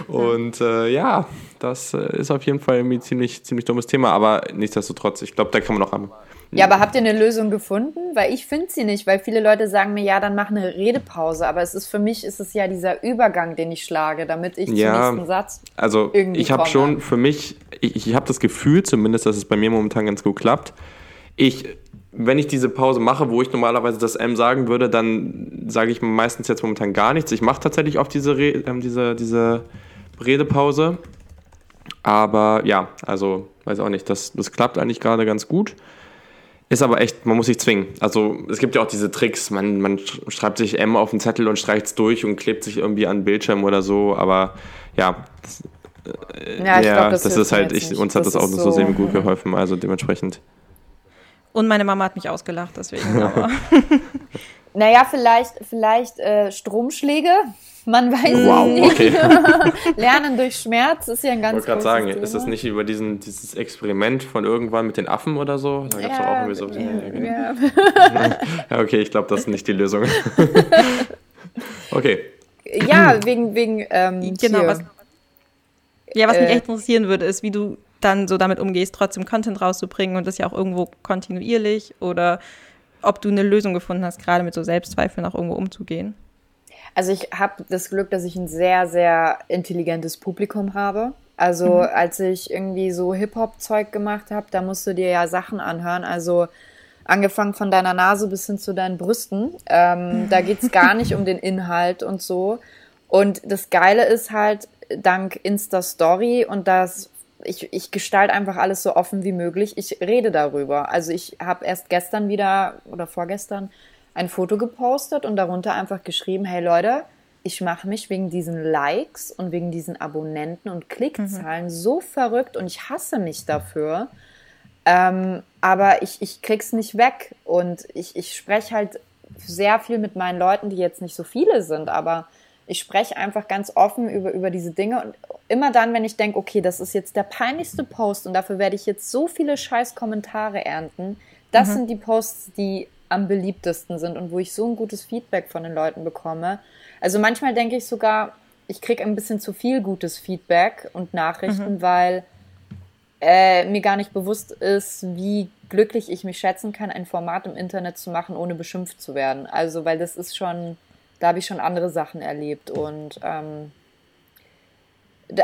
Speaker 2: Und äh, ja, das ist auf jeden Fall irgendwie ziemlich, ziemlich dummes Thema, aber nichtsdestotrotz, ich glaube, da kann man noch am
Speaker 3: ja, aber habt ihr eine Lösung gefunden? Weil ich finde sie nicht, weil viele Leute sagen mir, ja, dann mach eine Redepause. Aber es ist für mich ist es ja dieser Übergang, den ich schlage, damit ich ja, zum nächsten Satz.
Speaker 2: Also ich habe schon für mich, ich, ich habe das Gefühl zumindest, dass es bei mir momentan ganz gut klappt. Ich, wenn ich diese Pause mache, wo ich normalerweise das M sagen würde, dann sage ich meistens jetzt momentan gar nichts. Ich mache tatsächlich oft diese, Re äh, diese, diese Redepause. Aber ja, also weiß auch nicht, das, das klappt eigentlich gerade ganz gut. Ist aber echt, man muss sich zwingen. Also es gibt ja auch diese Tricks, man, man schreibt sich M auf den Zettel und streicht es durch und klebt sich irgendwie an den Bildschirm oder so, aber ja, das, äh, ja, ja glaub, das, das ist halt, ich, uns hat das, das auch so, so semi gut geholfen, also dementsprechend.
Speaker 1: Und meine Mama hat mich ausgelacht, deswegen. <laughs> Aber.
Speaker 3: naja, vielleicht, vielleicht äh, Stromschläge man weiß wow, nicht. Okay. <laughs> Lernen durch Schmerz ist ja ein ganz
Speaker 2: Ich wollte gerade sagen, Thema. ist das nicht über diesen, dieses Experiment von irgendwann mit den Affen oder so? Da gab es ja, auch irgendwie so. Ja, ja. <laughs> ja okay, ich glaube, das ist nicht die Lösung. <laughs> okay.
Speaker 3: Ja, wegen, wegen ähm,
Speaker 1: genau, was, ja, was mich äh, echt interessieren würde, ist, wie du dann so damit umgehst, trotzdem Content rauszubringen und das ja auch irgendwo kontinuierlich oder ob du eine Lösung gefunden hast, gerade mit so Selbstzweifeln auch irgendwo umzugehen.
Speaker 3: Also ich habe das Glück, dass ich ein sehr, sehr intelligentes Publikum habe. Also mhm. als ich irgendwie so Hip-Hop-Zeug gemacht habe, da musst du dir ja Sachen anhören. Also angefangen von deiner Nase bis hin zu deinen Brüsten. Ähm, da geht's gar nicht um den <laughs> Inhalt und so. Und das Geile ist halt, dank Insta-Story und das ich, ich gestalte einfach alles so offen wie möglich. Ich rede darüber. Also ich habe erst gestern wieder oder vorgestern ein Foto gepostet und darunter einfach geschrieben, hey Leute, ich mache mich wegen diesen Likes und wegen diesen Abonnenten und Klickzahlen mhm. so verrückt und ich hasse mich dafür. Ähm, aber ich, ich krieg's nicht weg. Und ich, ich spreche halt sehr viel mit meinen Leuten, die jetzt nicht so viele sind, aber ich spreche einfach ganz offen über, über diese Dinge. Und immer dann, wenn ich denke, okay, das ist jetzt der peinlichste Post und dafür werde ich jetzt so viele scheiß Kommentare ernten, das mhm. sind die Posts, die am beliebtesten sind und wo ich so ein gutes Feedback von den Leuten bekomme. Also manchmal denke ich sogar, ich kriege ein bisschen zu viel gutes Feedback und Nachrichten, mhm. weil äh, mir gar nicht bewusst ist, wie glücklich ich mich schätzen kann, ein Format im Internet zu machen, ohne beschimpft zu werden. Also, weil das ist schon, da habe ich schon andere Sachen erlebt und ähm,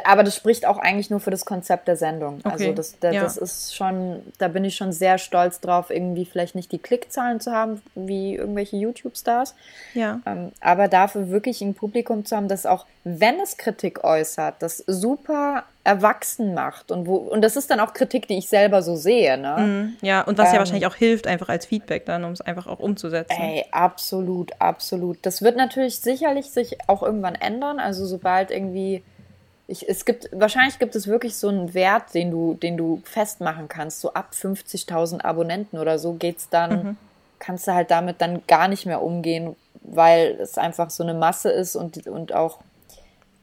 Speaker 3: aber das spricht auch eigentlich nur für das Konzept der Sendung. Also okay. Also das, das, ja. das ist schon, da bin ich schon sehr stolz drauf, irgendwie vielleicht nicht die Klickzahlen zu haben wie irgendwelche YouTube-Stars. Ja. Ähm, aber dafür wirklich ein Publikum zu haben, das auch, wenn es Kritik äußert, das super erwachsen macht. Und wo, und das ist dann auch Kritik, die ich selber so sehe. Ne?
Speaker 1: Mhm. Ja, und was ähm, ja wahrscheinlich auch hilft, einfach als Feedback dann, um es einfach auch umzusetzen.
Speaker 3: Ey, absolut, absolut. Das wird natürlich sicherlich sich auch irgendwann ändern. Also sobald irgendwie ich, es gibt, wahrscheinlich gibt es wirklich so einen Wert, den du, den du festmachen kannst. So ab 50.000 Abonnenten oder so geht's dann, mhm. kannst du halt damit dann gar nicht mehr umgehen, weil es einfach so eine Masse ist und, und auch,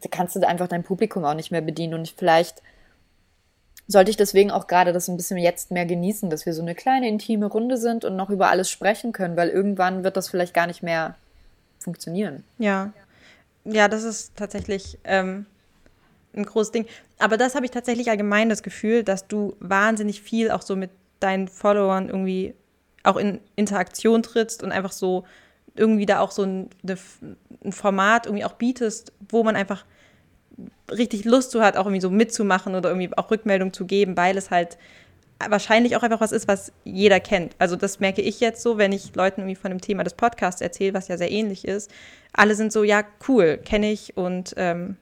Speaker 3: da kannst du einfach dein Publikum auch nicht mehr bedienen und vielleicht sollte ich deswegen auch gerade das ein bisschen jetzt mehr genießen, dass wir so eine kleine intime Runde sind und noch über alles sprechen können, weil irgendwann wird das vielleicht gar nicht mehr funktionieren.
Speaker 1: Ja. Ja, das ist tatsächlich, ähm, ein großes Ding. Aber das habe ich tatsächlich allgemein das Gefühl, dass du wahnsinnig viel auch so mit deinen Followern irgendwie auch in Interaktion trittst und einfach so irgendwie da auch so ein, ein Format irgendwie auch bietest, wo man einfach richtig Lust zu hat, auch irgendwie so mitzumachen oder irgendwie auch Rückmeldung zu geben, weil es halt wahrscheinlich auch einfach was ist, was jeder kennt. Also das merke ich jetzt so, wenn ich Leuten irgendwie von dem Thema des Podcasts erzähle, was ja sehr ähnlich ist. Alle sind so, ja, cool, kenne ich und ähm,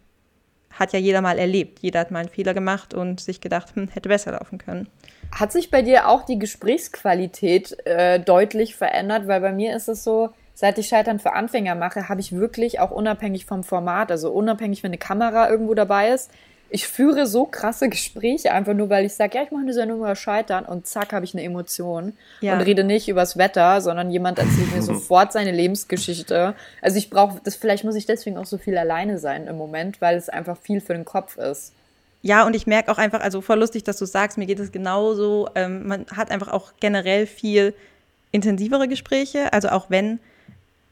Speaker 1: hat ja jeder mal erlebt. Jeder hat mal einen Fehler gemacht und sich gedacht, hm, hätte besser laufen können.
Speaker 3: Hat sich bei dir auch die Gesprächsqualität äh, deutlich verändert? Weil bei mir ist es so, seit ich Scheitern für Anfänger mache, habe ich wirklich auch unabhängig vom Format, also unabhängig, wenn eine Kamera irgendwo dabei ist, ich führe so krasse Gespräche einfach nur, weil ich sage, ja, ich mache eine Sendung über Scheitern und zack, habe ich eine Emotion ja. und rede nicht übers Wetter, sondern jemand erzählt mir <laughs> sofort seine Lebensgeschichte. Also ich brauche, das vielleicht muss ich deswegen auch so viel alleine sein im Moment, weil es einfach viel für den Kopf ist.
Speaker 1: Ja, und ich merke auch einfach, also voll lustig, dass du sagst, mir geht es genauso. Ähm, man hat einfach auch generell viel intensivere Gespräche, also auch wenn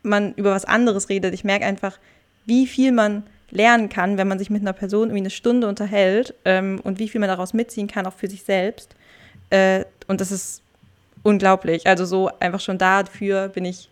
Speaker 1: man über was anderes redet. Ich merke einfach, wie viel man lernen kann, wenn man sich mit einer Person irgendwie eine Stunde unterhält ähm, und wie viel man daraus mitziehen kann, auch für sich selbst. Äh, und das ist unglaublich. Also so einfach schon dafür bin ich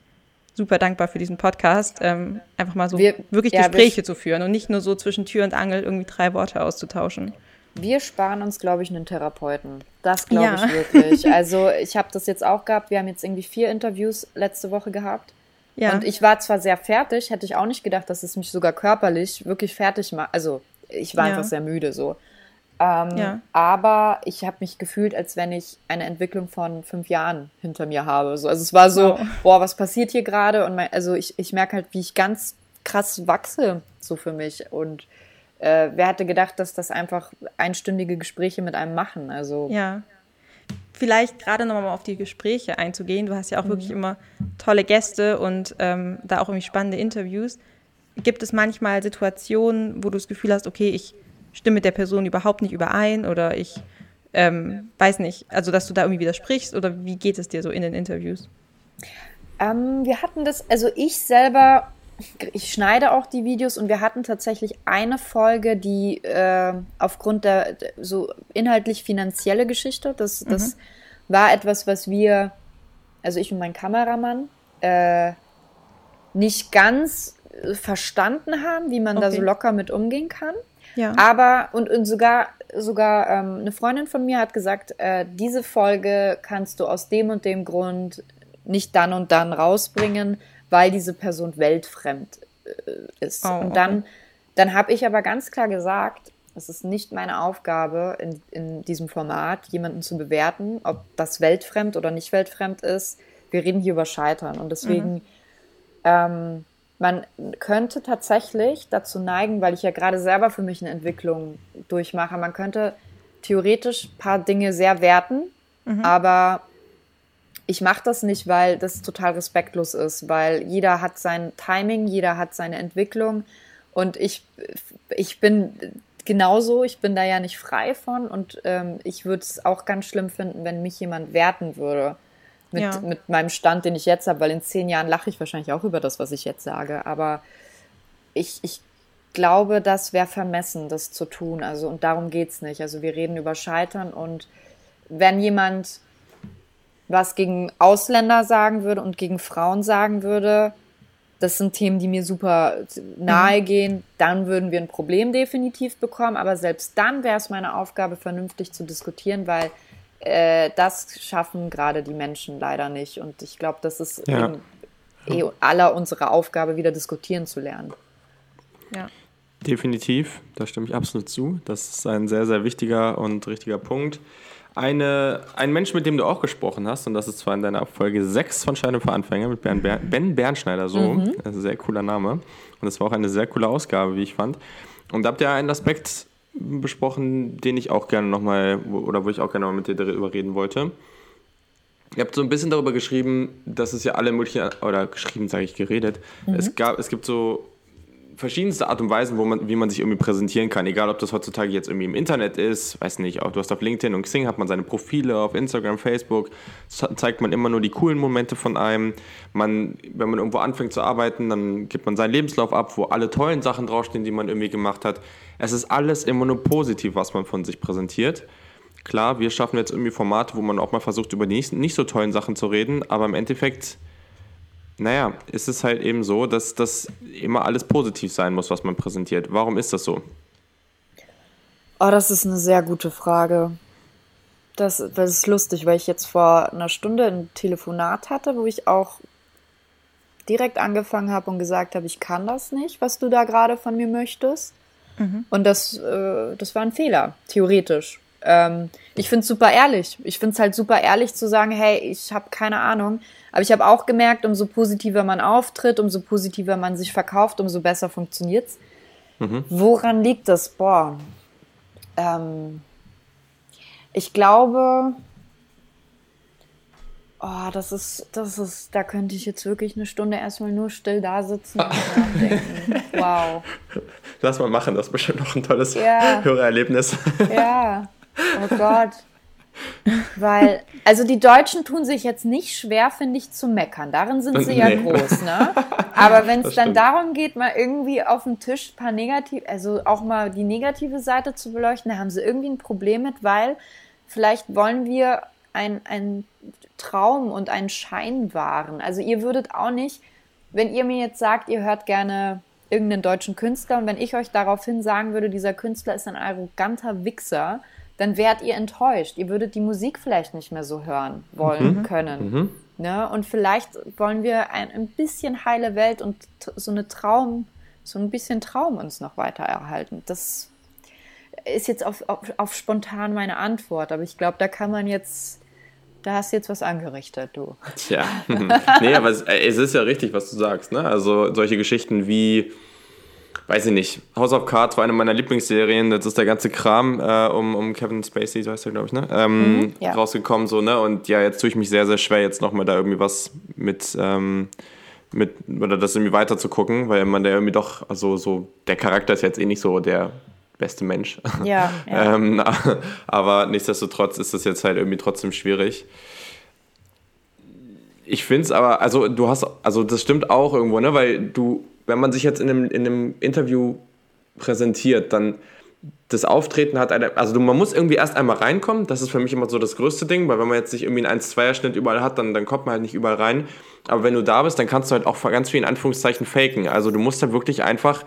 Speaker 1: super dankbar für diesen Podcast, ähm, einfach mal so wir, wirklich ja, Gespräche zu führen und nicht nur so zwischen Tür und Angel irgendwie drei Worte auszutauschen.
Speaker 3: Wir sparen uns, glaube ich, einen Therapeuten. Das glaube ja. ich wirklich. Also ich habe das jetzt auch gehabt. Wir haben jetzt irgendwie vier Interviews letzte Woche gehabt. Ja. Und ich war zwar sehr fertig, hätte ich auch nicht gedacht, dass es mich sogar körperlich wirklich fertig macht. Also ich war ja. einfach sehr müde so. Ähm, ja. Aber ich habe mich gefühlt, als wenn ich eine Entwicklung von fünf Jahren hinter mir habe. So, also es war so, wow. boah, was passiert hier gerade? Und mein, also ich, ich merke halt, wie ich ganz krass wachse so für mich. Und äh, wer hätte gedacht, dass das einfach einstündige Gespräche mit einem machen? Also
Speaker 1: ja vielleicht gerade nochmal auf die Gespräche einzugehen. Du hast ja auch mhm. wirklich immer tolle Gäste und ähm, da auch irgendwie spannende Interviews. Gibt es manchmal Situationen, wo du das Gefühl hast, okay, ich stimme mit der Person überhaupt nicht überein oder ich ähm, weiß nicht, also dass du da irgendwie widersprichst oder wie geht es dir so in den Interviews?
Speaker 3: Ähm, wir hatten das, also ich selber ich schneide auch die Videos und wir hatten tatsächlich eine Folge, die äh, aufgrund der so inhaltlich finanzielle Geschichte, das, das mhm. war etwas, was wir also ich und mein Kameramann, äh, nicht ganz verstanden haben, wie man okay. da so locker mit umgehen kann. Ja. Aber, und, und sogar, sogar ähm, eine Freundin von mir hat gesagt, äh, diese Folge kannst du aus dem und dem Grund nicht dann und dann rausbringen, weil diese Person weltfremd äh, ist. Oh, und dann, dann habe ich aber ganz klar gesagt, es ist nicht meine Aufgabe in, in diesem Format, jemanden zu bewerten, ob das weltfremd oder nicht weltfremd ist. Wir reden hier über Scheitern und deswegen, mhm. ähm, man könnte tatsächlich dazu neigen, weil ich ja gerade selber für mich eine Entwicklung durchmache, man könnte theoretisch ein paar Dinge sehr werten, mhm. aber ich mache das nicht, weil das total respektlos ist, weil jeder hat sein Timing, jeder hat seine Entwicklung. Und ich, ich bin genauso, ich bin da ja nicht frei von. Und ähm, ich würde es auch ganz schlimm finden, wenn mich jemand werten würde mit, ja. mit meinem Stand, den ich jetzt habe, weil in zehn Jahren lache ich wahrscheinlich auch über das, was ich jetzt sage, aber ich, ich glaube, das wäre vermessen, das zu tun, also und darum geht es nicht, also wir reden über Scheitern. Und wenn jemand was gegen Ausländer sagen würde und gegen Frauen sagen würde, das sind Themen, die mir super nahe mhm. gehen, dann würden wir ein Problem definitiv bekommen. Aber selbst dann wäre es meine Aufgabe, vernünftig zu diskutieren, weil äh, das schaffen gerade die Menschen leider nicht. Und ich glaube, das ist ja. eh aller unsere Aufgabe, wieder diskutieren zu lernen.
Speaker 2: Ja. Definitiv, da stimme ich absolut zu. Das ist ein sehr, sehr wichtiger und richtiger Punkt eine, ein Mensch, mit dem du auch gesprochen hast, und das ist zwar in deiner Folge 6 von Scheine für Anfänger mit Ben, Ber ben Bernschneider, so, mhm. ein sehr cooler Name. Und das war auch eine sehr coole Ausgabe, wie ich fand. Und da habt ihr einen Aspekt besprochen, den ich auch gerne nochmal, oder wo ich auch gerne mal mit dir darüber reden wollte. Ihr habt so ein bisschen darüber geschrieben, dass es ja alle möglichen, oder geschrieben, sage ich, geredet. Mhm. Es, gab, es gibt so verschiedenste Art und Weisen, wo man, wie man sich irgendwie präsentieren kann. Egal, ob das heutzutage jetzt irgendwie im Internet ist, weiß nicht, auch du hast auf LinkedIn und Xing hat man seine Profile, auf Instagram, Facebook, zeigt man immer nur die coolen Momente von einem. Man, wenn man irgendwo anfängt zu arbeiten, dann gibt man seinen Lebenslauf ab, wo alle tollen Sachen draufstehen, die man irgendwie gemacht hat. Es ist alles immer nur positiv, was man von sich präsentiert. Klar, wir schaffen jetzt irgendwie Formate, wo man auch mal versucht, über die nicht, nicht so tollen Sachen zu reden, aber im Endeffekt naja, ist es halt eben so, dass das immer alles positiv sein muss, was man präsentiert. Warum ist das so?
Speaker 3: Oh, das ist eine sehr gute Frage. Das, das ist lustig, weil ich jetzt vor einer Stunde ein Telefonat hatte, wo ich auch direkt angefangen habe und gesagt habe, ich kann das nicht, was du da gerade von mir möchtest. Mhm. Und das, äh, das war ein Fehler, theoretisch. Ähm, ich finde es super ehrlich. Ich finde es halt super ehrlich zu sagen, hey, ich habe keine Ahnung. Aber ich habe auch gemerkt, umso positiver man auftritt, umso positiver man sich verkauft, umso besser funktioniert's. Mhm. Woran liegt das? Boah. Ähm, ich glaube, oh, das ist, das ist, da könnte ich jetzt wirklich eine Stunde erstmal nur still da sitzen und <laughs> nachdenken. Wow.
Speaker 2: Lass mal machen, das ist bestimmt noch ein tolles ja. Hörererlebnis.
Speaker 3: Ja. Oh Gott. Weil, also die Deutschen tun sich jetzt nicht schwer, finde ich, zu meckern. Darin sind sie nee. ja groß, ne? <laughs> Aber wenn es dann darum geht, mal irgendwie auf dem Tisch ein paar negativ, also auch mal die negative Seite zu beleuchten, da haben sie irgendwie ein Problem mit, weil vielleicht wollen wir ein, Traum und einen Schein wahren. Also ihr würdet auch nicht, wenn ihr mir jetzt sagt, ihr hört gerne irgendeinen deutschen Künstler und wenn ich euch daraufhin sagen würde, dieser Künstler ist ein arroganter Wichser, dann wärt ihr enttäuscht. Ihr würdet die Musik vielleicht nicht mehr so hören wollen mhm. können. Mhm. Ne? Und vielleicht wollen wir ein, ein bisschen heile Welt und so eine Traum, so ein bisschen Traum uns noch weiter erhalten. Das ist jetzt auf, auf, auf spontan meine Antwort, aber ich glaube, da kann man jetzt da hast du jetzt was angerichtet, du.
Speaker 2: Tja, <laughs> nee, aber es, es, ist ja richtig, was du sagst. Ne? Also solche Geschichten wie weiß ich nicht, House of Cards war eine meiner Lieblingsserien. Das ist der ganze Kram äh, um, um Kevin Spacey, so heißt er, glaube ich, ne? Ähm, mhm, ja. rausgekommen. So, ne? Und ja, jetzt tue ich mich sehr, sehr schwer, jetzt nochmal da irgendwie was mit, ähm, mit, oder das irgendwie weiter zu gucken, weil man da irgendwie doch, also so, der Charakter ist jetzt eh nicht so der beste Mensch. Ja. ja. <laughs> ähm, <laughs> aber nichtsdestotrotz ist das jetzt halt irgendwie trotzdem schwierig. Ich finde es aber, also du hast, also das stimmt auch irgendwo, ne? Weil du wenn man sich jetzt in einem, in einem Interview präsentiert, dann das Auftreten hat eine, also man muss irgendwie erst einmal reinkommen, das ist für mich immer so das größte Ding, weil wenn man jetzt nicht irgendwie einen 1-2er-Schnitt überall hat, dann, dann kommt man halt nicht überall rein. Aber wenn du da bist, dann kannst du halt auch ganz viel in Anführungszeichen faken. Also du musst halt wirklich einfach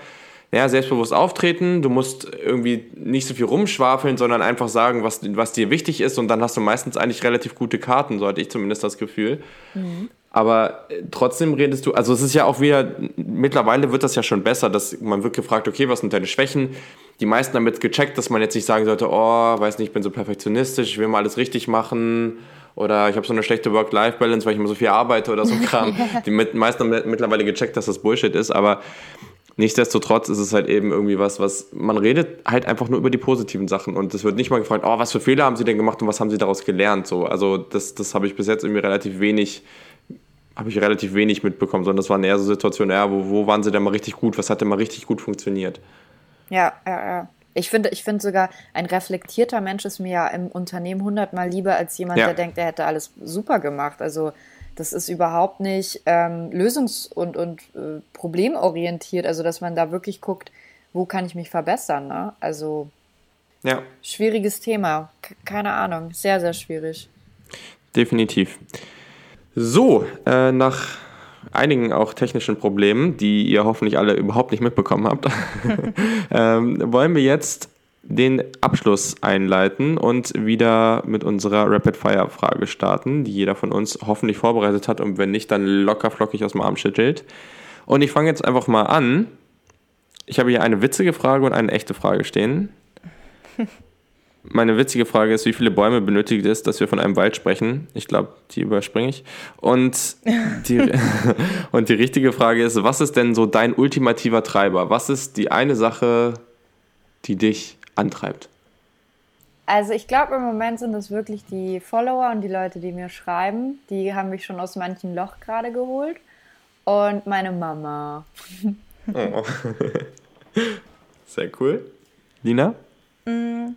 Speaker 2: ja, selbstbewusst auftreten, du musst irgendwie nicht so viel rumschwafeln, sondern einfach sagen, was, was dir wichtig ist und dann hast du meistens eigentlich relativ gute Karten, so hatte ich zumindest das Gefühl. Mhm. Aber äh, trotzdem redest du, also es ist ja auch wieder, mittlerweile wird das ja schon besser, dass man wird gefragt, okay, was sind deine Schwächen? Die meisten damit gecheckt, dass man jetzt nicht sagen sollte, oh, weiß nicht, ich bin so perfektionistisch, ich will mal alles richtig machen oder ich habe so eine schlechte Work-Life-Balance, weil ich immer so viel arbeite oder so <laughs> Kram. Die meisten haben mittlerweile gecheckt, dass das Bullshit ist, aber nichtsdestotrotz ist es halt eben irgendwie was, was man redet halt einfach nur über die positiven Sachen und es wird nicht mal gefragt, oh, was für Fehler haben Sie denn gemacht und was haben Sie daraus gelernt? So, also das, das habe ich bis jetzt irgendwie relativ wenig habe ich relativ wenig mitbekommen, sondern das waren eher so Situationen, ja, wo, wo waren sie denn mal richtig gut, was hat denn mal richtig gut funktioniert?
Speaker 3: Ja, ja, ja. Ich finde, ich finde sogar, ein reflektierter Mensch ist mir ja im Unternehmen hundertmal lieber als jemand, ja. der denkt, er hätte alles super gemacht. Also das ist überhaupt nicht ähm, lösungs- und, und äh, problemorientiert. Also dass man da wirklich guckt, wo kann ich mich verbessern. Ne? Also ja. schwieriges Thema. keine Ahnung. Sehr, sehr schwierig.
Speaker 2: Definitiv. So, äh, nach einigen auch technischen Problemen, die ihr hoffentlich alle überhaupt nicht mitbekommen habt, <laughs> ähm, wollen wir jetzt den Abschluss einleiten und wieder mit unserer Rapid-Fire-Frage starten, die jeder von uns hoffentlich vorbereitet hat und wenn nicht, dann locker flockig aus dem Arm schüttelt. Und ich fange jetzt einfach mal an. Ich habe hier eine witzige Frage und eine echte Frage stehen. <laughs> Meine witzige Frage ist, wie viele Bäume benötigt es, dass wir von einem Wald sprechen? Ich glaube, die überspringe ich. Und die, <laughs> <laughs> und die richtige Frage ist, was ist denn so dein ultimativer Treiber? Was ist die eine Sache, die dich antreibt?
Speaker 3: Also ich glaube, im Moment sind es wirklich die Follower und die Leute, die mir schreiben. Die haben mich schon aus manchem Loch gerade geholt. Und meine Mama. Oh. <laughs>
Speaker 2: Sehr cool. Lina?
Speaker 1: Mm,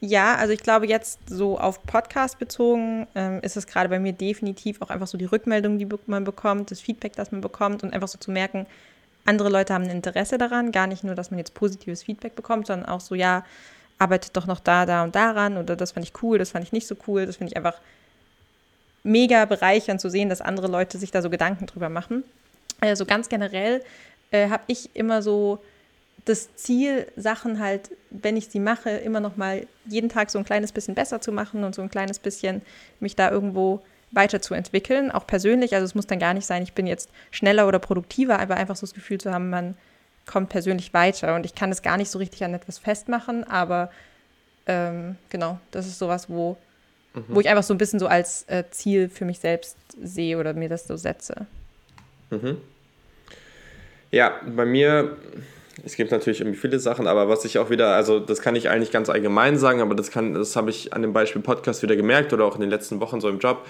Speaker 1: ja, also ich glaube jetzt so auf Podcast bezogen ähm, ist es gerade bei mir definitiv auch einfach so die Rückmeldung, die man bekommt, das Feedback, das man bekommt und einfach so zu merken, andere Leute haben ein Interesse daran, gar nicht nur, dass man jetzt positives Feedback bekommt, sondern auch so, ja, arbeitet doch noch da, da und daran oder das fand ich cool, das fand ich nicht so cool, das finde ich einfach mega bereichernd zu sehen, dass andere Leute sich da so Gedanken drüber machen. Also ganz generell äh, habe ich immer so das Ziel, Sachen halt, wenn ich sie mache, immer noch mal jeden Tag so ein kleines bisschen besser zu machen und so ein kleines bisschen mich da irgendwo weiterzuentwickeln, auch persönlich. Also es muss dann gar nicht sein, ich bin jetzt schneller oder produktiver, aber einfach so das Gefühl zu haben, man kommt persönlich weiter. Und ich kann es gar nicht so richtig an etwas festmachen, aber ähm, genau, das ist sowas, wo, mhm. wo ich einfach so ein bisschen so als äh, Ziel für mich selbst sehe oder mir das so setze.
Speaker 2: Mhm. Ja, bei mir es gibt natürlich irgendwie viele Sachen, aber was ich auch wieder, also das kann ich eigentlich ganz allgemein sagen, aber das kann, das habe ich an dem Beispiel Podcast wieder gemerkt oder auch in den letzten Wochen so im Job,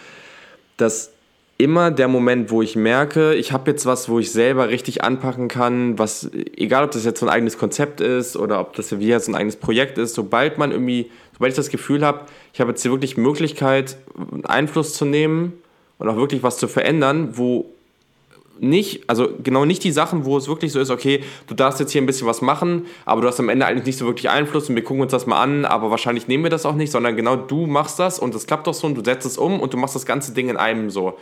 Speaker 2: dass immer der Moment, wo ich merke, ich habe jetzt was, wo ich selber richtig anpacken kann, was, egal ob das jetzt so ein eigenes Konzept ist oder ob das wie jetzt ein eigenes Projekt ist, sobald man irgendwie, sobald ich das Gefühl habe, ich habe jetzt hier wirklich Möglichkeit, Einfluss zu nehmen und auch wirklich was zu verändern, wo nicht, also genau nicht die Sachen, wo es wirklich so ist, okay, du darfst jetzt hier ein bisschen was machen, aber du hast am Ende eigentlich nicht so wirklich Einfluss und wir gucken uns das mal an, aber wahrscheinlich nehmen wir das auch nicht, sondern genau du machst das und es klappt doch so und du setzt es um und du machst das ganze Ding in einem so.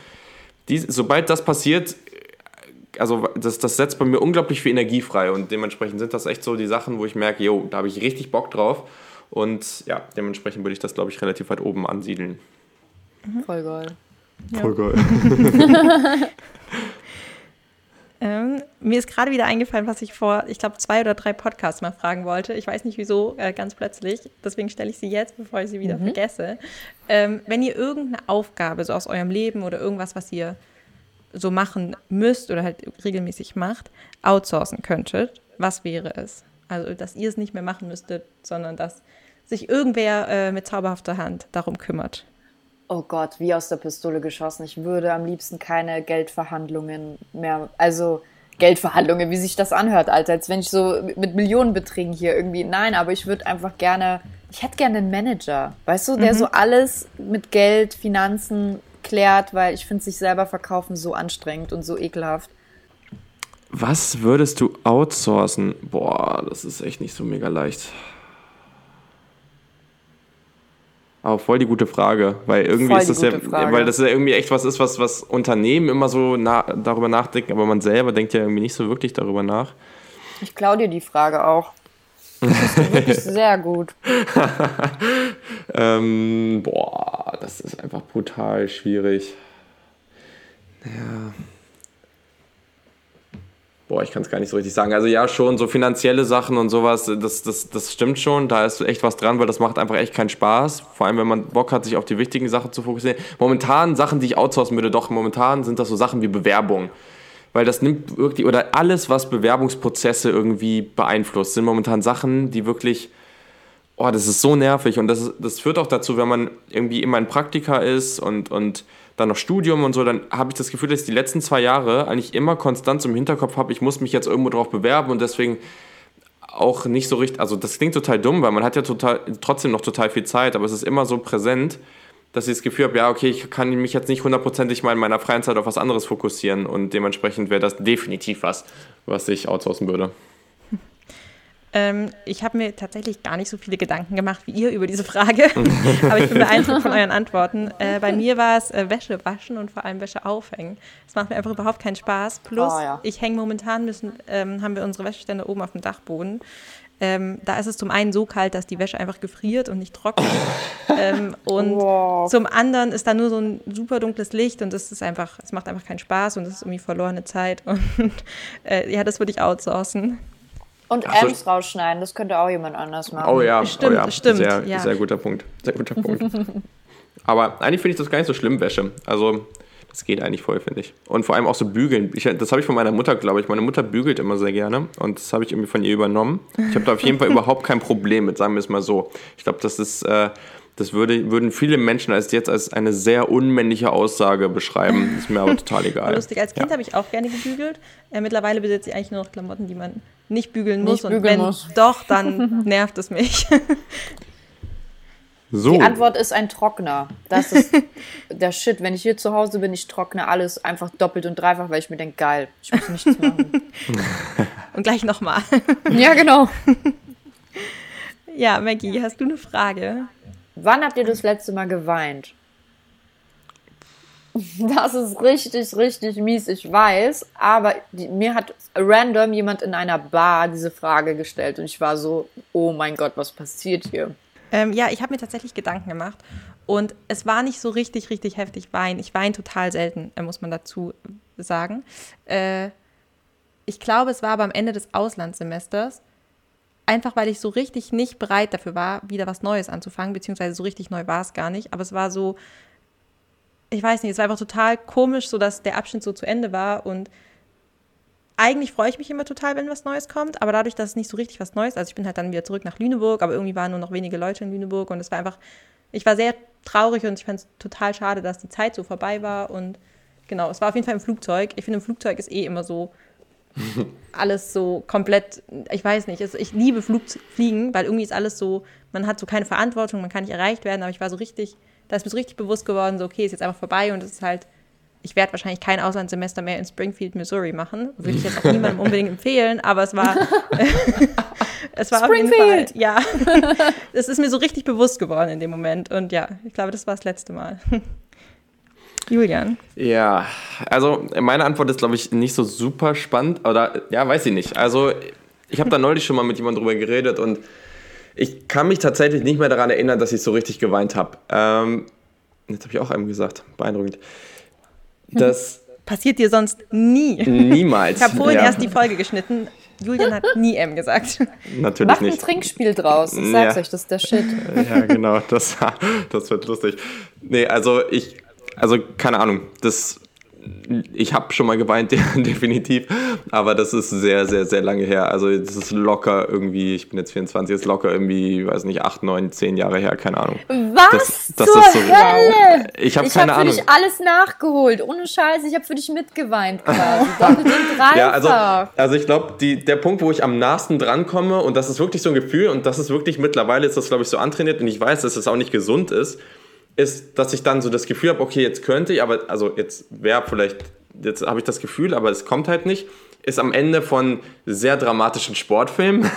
Speaker 2: Die, sobald das passiert, also das, das setzt bei mir unglaublich viel Energie frei und dementsprechend sind das echt so die Sachen, wo ich merke, yo, da habe ich richtig Bock drauf und ja, dementsprechend würde ich das, glaube ich, relativ weit oben ansiedeln.
Speaker 3: Voll geil.
Speaker 2: Voll geil. <laughs> <laughs>
Speaker 1: Ähm, mir ist gerade wieder eingefallen, was ich vor, ich glaube, zwei oder drei Podcasts mal fragen wollte. Ich weiß nicht wieso, äh, ganz plötzlich. Deswegen stelle ich sie jetzt, bevor ich sie wieder mhm. vergesse. Ähm, wenn ihr irgendeine Aufgabe so aus eurem Leben oder irgendwas, was ihr so machen müsst oder halt regelmäßig macht, outsourcen könntet, was wäre es? Also, dass ihr es nicht mehr machen müsstet, sondern dass sich irgendwer äh, mit zauberhafter Hand darum kümmert.
Speaker 3: Oh Gott, wie aus der Pistole geschossen. Ich würde am liebsten keine Geldverhandlungen mehr, also Geldverhandlungen, wie sich das anhört, Alter, als wenn ich so mit Millionenbeträgen hier irgendwie. Nein, aber ich würde einfach gerne, ich hätte gerne einen Manager, weißt du, der mhm. so alles mit Geld, Finanzen klärt, weil ich finde sich selber verkaufen so anstrengend und so ekelhaft.
Speaker 2: Was würdest du outsourcen? Boah, das ist echt nicht so mega leicht. Aber voll die gute Frage, weil irgendwie
Speaker 3: Voll
Speaker 2: ist das ja,
Speaker 3: Frage.
Speaker 2: weil das ja irgendwie echt was ist, was, was Unternehmen immer so na, darüber nachdenken, aber man selber denkt ja irgendwie nicht so wirklich darüber nach.
Speaker 3: Ich klaue dir die Frage auch. Das ist wirklich <laughs> sehr gut.
Speaker 2: Ähm, boah, das ist einfach brutal schwierig. Ja. Boah, ich kann es gar nicht so richtig sagen. Also ja, schon so finanzielle Sachen und sowas, das, das, das stimmt schon. Da ist echt was dran, weil das macht einfach echt keinen Spaß. Vor allem, wenn man Bock hat, sich auf die wichtigen Sachen zu fokussieren. Momentan Sachen, die ich outsourcen würde, doch momentan sind das so Sachen wie Bewerbung. Weil das nimmt wirklich, oder alles, was Bewerbungsprozesse irgendwie beeinflusst, sind momentan Sachen, die wirklich oh, das ist so nervig und das, das führt auch dazu, wenn man irgendwie immer ein Praktika ist und, und dann noch Studium und so, dann habe ich das Gefühl, dass ich die letzten zwei Jahre eigentlich immer konstant im Hinterkopf habe, ich muss mich jetzt irgendwo drauf bewerben und deswegen auch nicht so richtig, also das klingt total dumm, weil man hat ja total, trotzdem noch total viel Zeit, aber es ist immer so präsent, dass ich das Gefühl habe, ja, okay, ich kann mich jetzt nicht hundertprozentig mal in meiner freien Zeit auf was anderes fokussieren und dementsprechend wäre das definitiv was, was ich outsourcen würde.
Speaker 1: Ähm, ich habe mir tatsächlich gar nicht so viele Gedanken gemacht wie ihr über diese Frage, <laughs> aber ich bin beeindruckt von euren Antworten. Äh, bei mir war es äh, Wäsche waschen und vor allem Wäsche aufhängen. Das macht mir einfach überhaupt keinen Spaß. Plus,
Speaker 3: Oh, ja.
Speaker 1: ich hänge momentan, müssen, ähm, haben wir unsere Wäschestände oben auf dem Dachboden. Ähm, da ist es zum einen so kalt, dass die Wäsche einfach gefriert und nicht trocknet. <laughs> ähm, und
Speaker 3: Wow.
Speaker 1: zum anderen ist da nur so ein super dunkles Licht und es ist einfach, es macht einfach keinen Spaß und es ist irgendwie verlorene Zeit. <laughs> Und äh, ja, das würde ich outsourcen.
Speaker 3: Und
Speaker 2: Ach so.
Speaker 3: Amps rausschneiden, das könnte auch jemand anders machen.
Speaker 2: Oh ja,
Speaker 1: Stimmt,
Speaker 2: oh ja.
Speaker 1: stimmt,
Speaker 2: Sehr,
Speaker 1: ja.
Speaker 2: sehr guter Punkt. Sehr guter <laughs> Punkt. Aber eigentlich finde ich das gar nicht so schlimm, Wäsche. Also, das geht eigentlich voll, finde ich. Und vor allem auch so bügeln. Ich, das habe ich von meiner Mutter, glaube ich. Meine Mutter bügelt immer sehr gerne und das habe ich irgendwie von ihr übernommen. Ich habe da auf jeden Fall <laughs> überhaupt kein Problem mit, sagen wir es mal so. Ich glaube, das ist. Äh, das würde, würden viele Menschen als jetzt als eine sehr unmännliche Aussage beschreiben. <laughs> Ist mir aber total egal.
Speaker 1: Lustig, als Kind
Speaker 2: Ja.
Speaker 1: habe ich auch gerne gebügelt. Äh, mittlerweile besitze ich eigentlich nur noch Klamotten, die man nicht bügeln muss.
Speaker 3: Nicht
Speaker 1: und
Speaker 3: bügeln
Speaker 1: wenn
Speaker 3: muss. <laughs>
Speaker 1: doch, dann nervt es mich. <laughs>
Speaker 2: So.
Speaker 3: Die Antwort ist ein Trockner. Das ist der Shit. Wenn ich hier zu Hause bin, ich trockne alles einfach doppelt und dreifach, weil ich mir denke, geil, ich muss nichts machen.
Speaker 1: und gleich nochmal.
Speaker 3: ja, genau.
Speaker 1: ja, Maggie, hast du eine Frage?
Speaker 3: Wann habt ihr das letzte Mal geweint? <laughs> Das ist richtig, richtig mies, ich weiß. Aber die, mir hat random jemand in einer Bar diese Frage gestellt und ich war so, oh mein Gott, was passiert hier?
Speaker 1: Ähm, ja, ich habe mir tatsächlich Gedanken gemacht. Und es war nicht so richtig, richtig heftig weinen. Ich weine total selten, äh, muss man dazu sagen. Äh, ich glaube, es war aber am Ende des Auslandssemesters. Einfach weil ich so richtig nicht bereit dafür war, wieder was Neues anzufangen, beziehungsweise so richtig neu war es gar nicht. Aber es war so, ich weiß nicht, es war einfach total komisch, so dass der Abschnitt so zu Ende war und eigentlich freue ich mich immer total, wenn was Neues kommt, aber dadurch, dass es nicht so richtig was Neues, also ich bin halt dann wieder zurück nach Lüneburg, aber irgendwie waren nur noch wenige Leute in Lüneburg und es war einfach, ich war sehr traurig und ich fand es total schade, dass die Zeit so vorbei war und genau, es war auf jeden Fall im Flugzeug. Ich finde, im Flugzeug ist eh immer so <laughs> alles so komplett, ich weiß nicht, ich liebe Flug, Fliegen, weil irgendwie ist alles so, man hat so keine Verantwortung, man kann nicht erreicht werden, aber ich war so richtig, da ist mir so richtig bewusst geworden, so okay, ist jetzt einfach vorbei und es ist halt, ich werde wahrscheinlich kein Auslandssemester mehr in Springfield, Missouri machen. Würde ich jetzt auch niemandem unbedingt empfehlen, aber es war, <laughs> es war auf jeden Fall,
Speaker 3: Springfield!
Speaker 1: ja, <laughs> es ist mir so richtig bewusst geworden in dem Moment und ja, ich glaube, das war das letzte Mal. Julian.
Speaker 2: Ja, also meine Antwort ist, glaube ich, nicht so super spannend. Oder ja, weiß ich nicht. Also ich habe da neulich schon mal mit jemandem drüber geredet und ich kann mich tatsächlich nicht mehr daran erinnern, dass ich so richtig geweint habe. Ähm, jetzt habe ich auch einem gesagt, beeindruckend. Das <laughs>
Speaker 1: Passiert dir sonst nie.
Speaker 2: niemals.
Speaker 1: Ich habe vorhin
Speaker 2: ja,
Speaker 1: erst die Folge geschnitten. Julian hat nie M gesagt. <laughs>
Speaker 2: Natürlich
Speaker 3: Macht ein
Speaker 2: nicht.
Speaker 3: Trinkspiel draus. Ich sag's
Speaker 2: Ja.
Speaker 3: euch, das ist der Shit.
Speaker 2: Ja, genau, das, <laughs> das wird lustig. Nee, also ich, also keine Ahnung, das, ich habe schon mal geweint, <laughs> definitiv, aber das ist sehr, sehr, sehr lange her. Also das ist locker irgendwie, ich bin jetzt 24, ist locker irgendwie, weiß nicht, 8, 9, 10 Jahre her, keine Ahnung.
Speaker 3: Was
Speaker 2: Das- das
Speaker 3: zur
Speaker 2: ist so-
Speaker 3: Hölle?
Speaker 2: Ich habe
Speaker 3: Ich
Speaker 2: keine
Speaker 3: habe für
Speaker 2: Ahnung.
Speaker 3: dich alles nachgeholt. Ohne Scheiß, ich habe für dich mitgeweint quasi. <laughs> Doppelt und dreifach.
Speaker 2: Ja, also, also ich glaube, der Punkt, wo ich am nahesten drankomme, und das ist wirklich so ein Gefühl, und das ist wirklich mittlerweile ist das, glaube ich, so antrainiert, und ich weiß, dass es auch nicht gesund ist, ist, dass ich dann so das Gefühl habe, okay, jetzt könnte ich, aber also jetzt wäre vielleicht, jetzt habe ich das Gefühl, aber es kommt halt nicht, ist am Ende von sehr dramatischen Sportfilmen.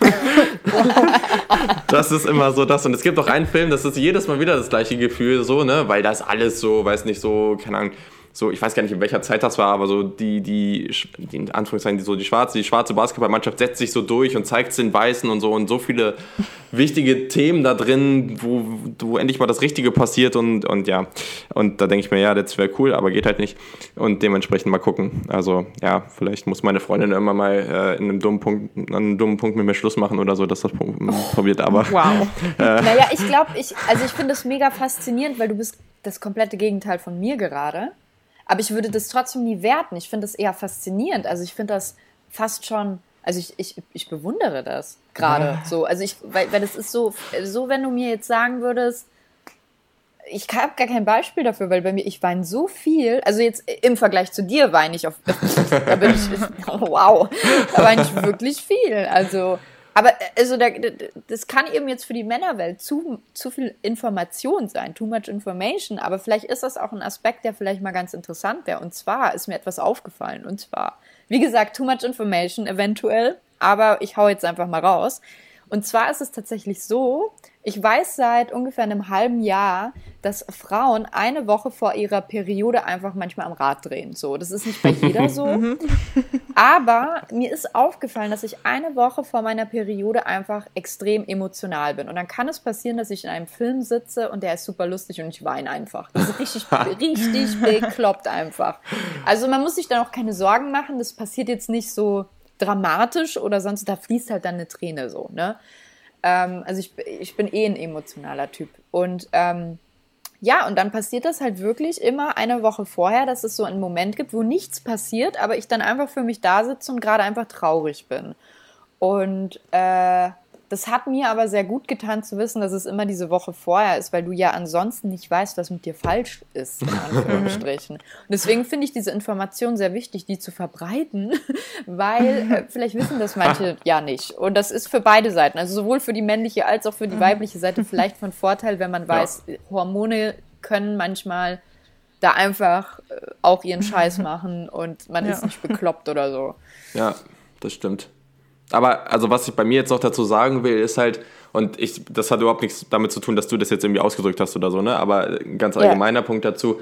Speaker 2: <laughs> das ist immer so das. Und es gibt auch einen Film, das ist jedes Mal wieder das gleiche Gefühl, so, ne? Weil das alles so, weiß nicht, so, keine Ahnung, so, ich weiß gar nicht, in welcher Zeit das war, aber so die, die, in Anführungszeichen, die, so die schwarze, die schwarze Basketballmannschaft setzt sich so durch und zeigt es den Weißen und so und so viele <laughs> wichtige Themen da drin, wo, wo endlich mal das Richtige passiert und, und ja. Und da denke ich mir, ja, das wäre cool, aber geht halt nicht. Und dementsprechend mal gucken. Also, ja, vielleicht muss meine Freundin immer mal äh, in einem dummen Punkt, an einem dummen Punkt mit mir Schluss machen oder so, dass das oh. probiert, aber.
Speaker 3: Wow. <laughs> <laughs> Äh, naja, ich glaube, ich, also ich finde das mega faszinierend, weil du bist das komplette Gegenteil von mir gerade. Aber ich würde das trotzdem nie werten. Ich finde das eher faszinierend. Also ich finde das fast schon, also ich, ich, ich bewundere das gerade so. Also ich, weil, weil das ist so, so wenn du mir jetzt sagen würdest, ich habe gar kein Beispiel dafür, weil bei mir, ich weine so viel, also jetzt im Vergleich zu dir weine ich auf, <laughs> da bin ich, <laughs> wow, da weine ich wirklich viel. Also aber also da, das kann eben jetzt für die Männerwelt zu, zu viel Information sein, too much information. Aber vielleicht ist das auch ein Aspekt, der vielleicht mal ganz interessant wäre. Und zwar ist mir etwas aufgefallen. Und zwar, wie gesagt, too much information eventuell. Aber ich hau jetzt einfach mal raus. Und zwar ist es tatsächlich so, ich weiß seit ungefähr einem halben Jahr, dass Frauen eine Woche vor ihrer Periode einfach manchmal am Rad drehen. So, das ist nicht bei jeder so. <laughs> Mhm. Aber mir ist aufgefallen, dass ich eine Woche vor meiner Periode einfach extrem emotional bin. Und dann kann es passieren, dass ich in einem Film sitze und der ist super lustig und ich weine einfach. Das ist richtig, <laughs> richtig bekloppt einfach. Also man muss sich da auch keine Sorgen machen. Das passiert jetzt nicht so dramatisch oder sonst, da fließt halt dann eine Träne so, ne? Ähm, also ich, ich bin eh ein emotionaler Typ. Und ähm, ja, und dann passiert das halt wirklich immer eine Woche vorher, dass es so einen Moment gibt, wo nichts passiert, aber ich dann einfach für mich da sitze und gerade einfach traurig bin. Und äh, das hat mir aber sehr gut getan zu wissen, dass es immer diese Woche vorher ist, weil du ja ansonsten nicht weißt, was mit dir falsch ist, in <laughs> Anführungsstrichen. Und deswegen finde ich diese Information sehr wichtig, die zu verbreiten, <laughs> weil äh, vielleicht wissen das manche <laughs> ja nicht. Und das ist für beide Seiten, also sowohl für die männliche als auch für die weibliche Seite vielleicht von Vorteil, wenn man weiß, ja. Hormone können manchmal da einfach äh, auch ihren Scheiß machen und man ja. ist nicht bekloppt oder so.
Speaker 2: Ja, das stimmt. Aber also was ich bei mir jetzt noch dazu sagen will, ist halt, und ich, das hat überhaupt nichts damit zu tun, dass du das jetzt irgendwie ausgedrückt hast oder so, ne? Aber ein ganz allgemeiner ja. Punkt dazu.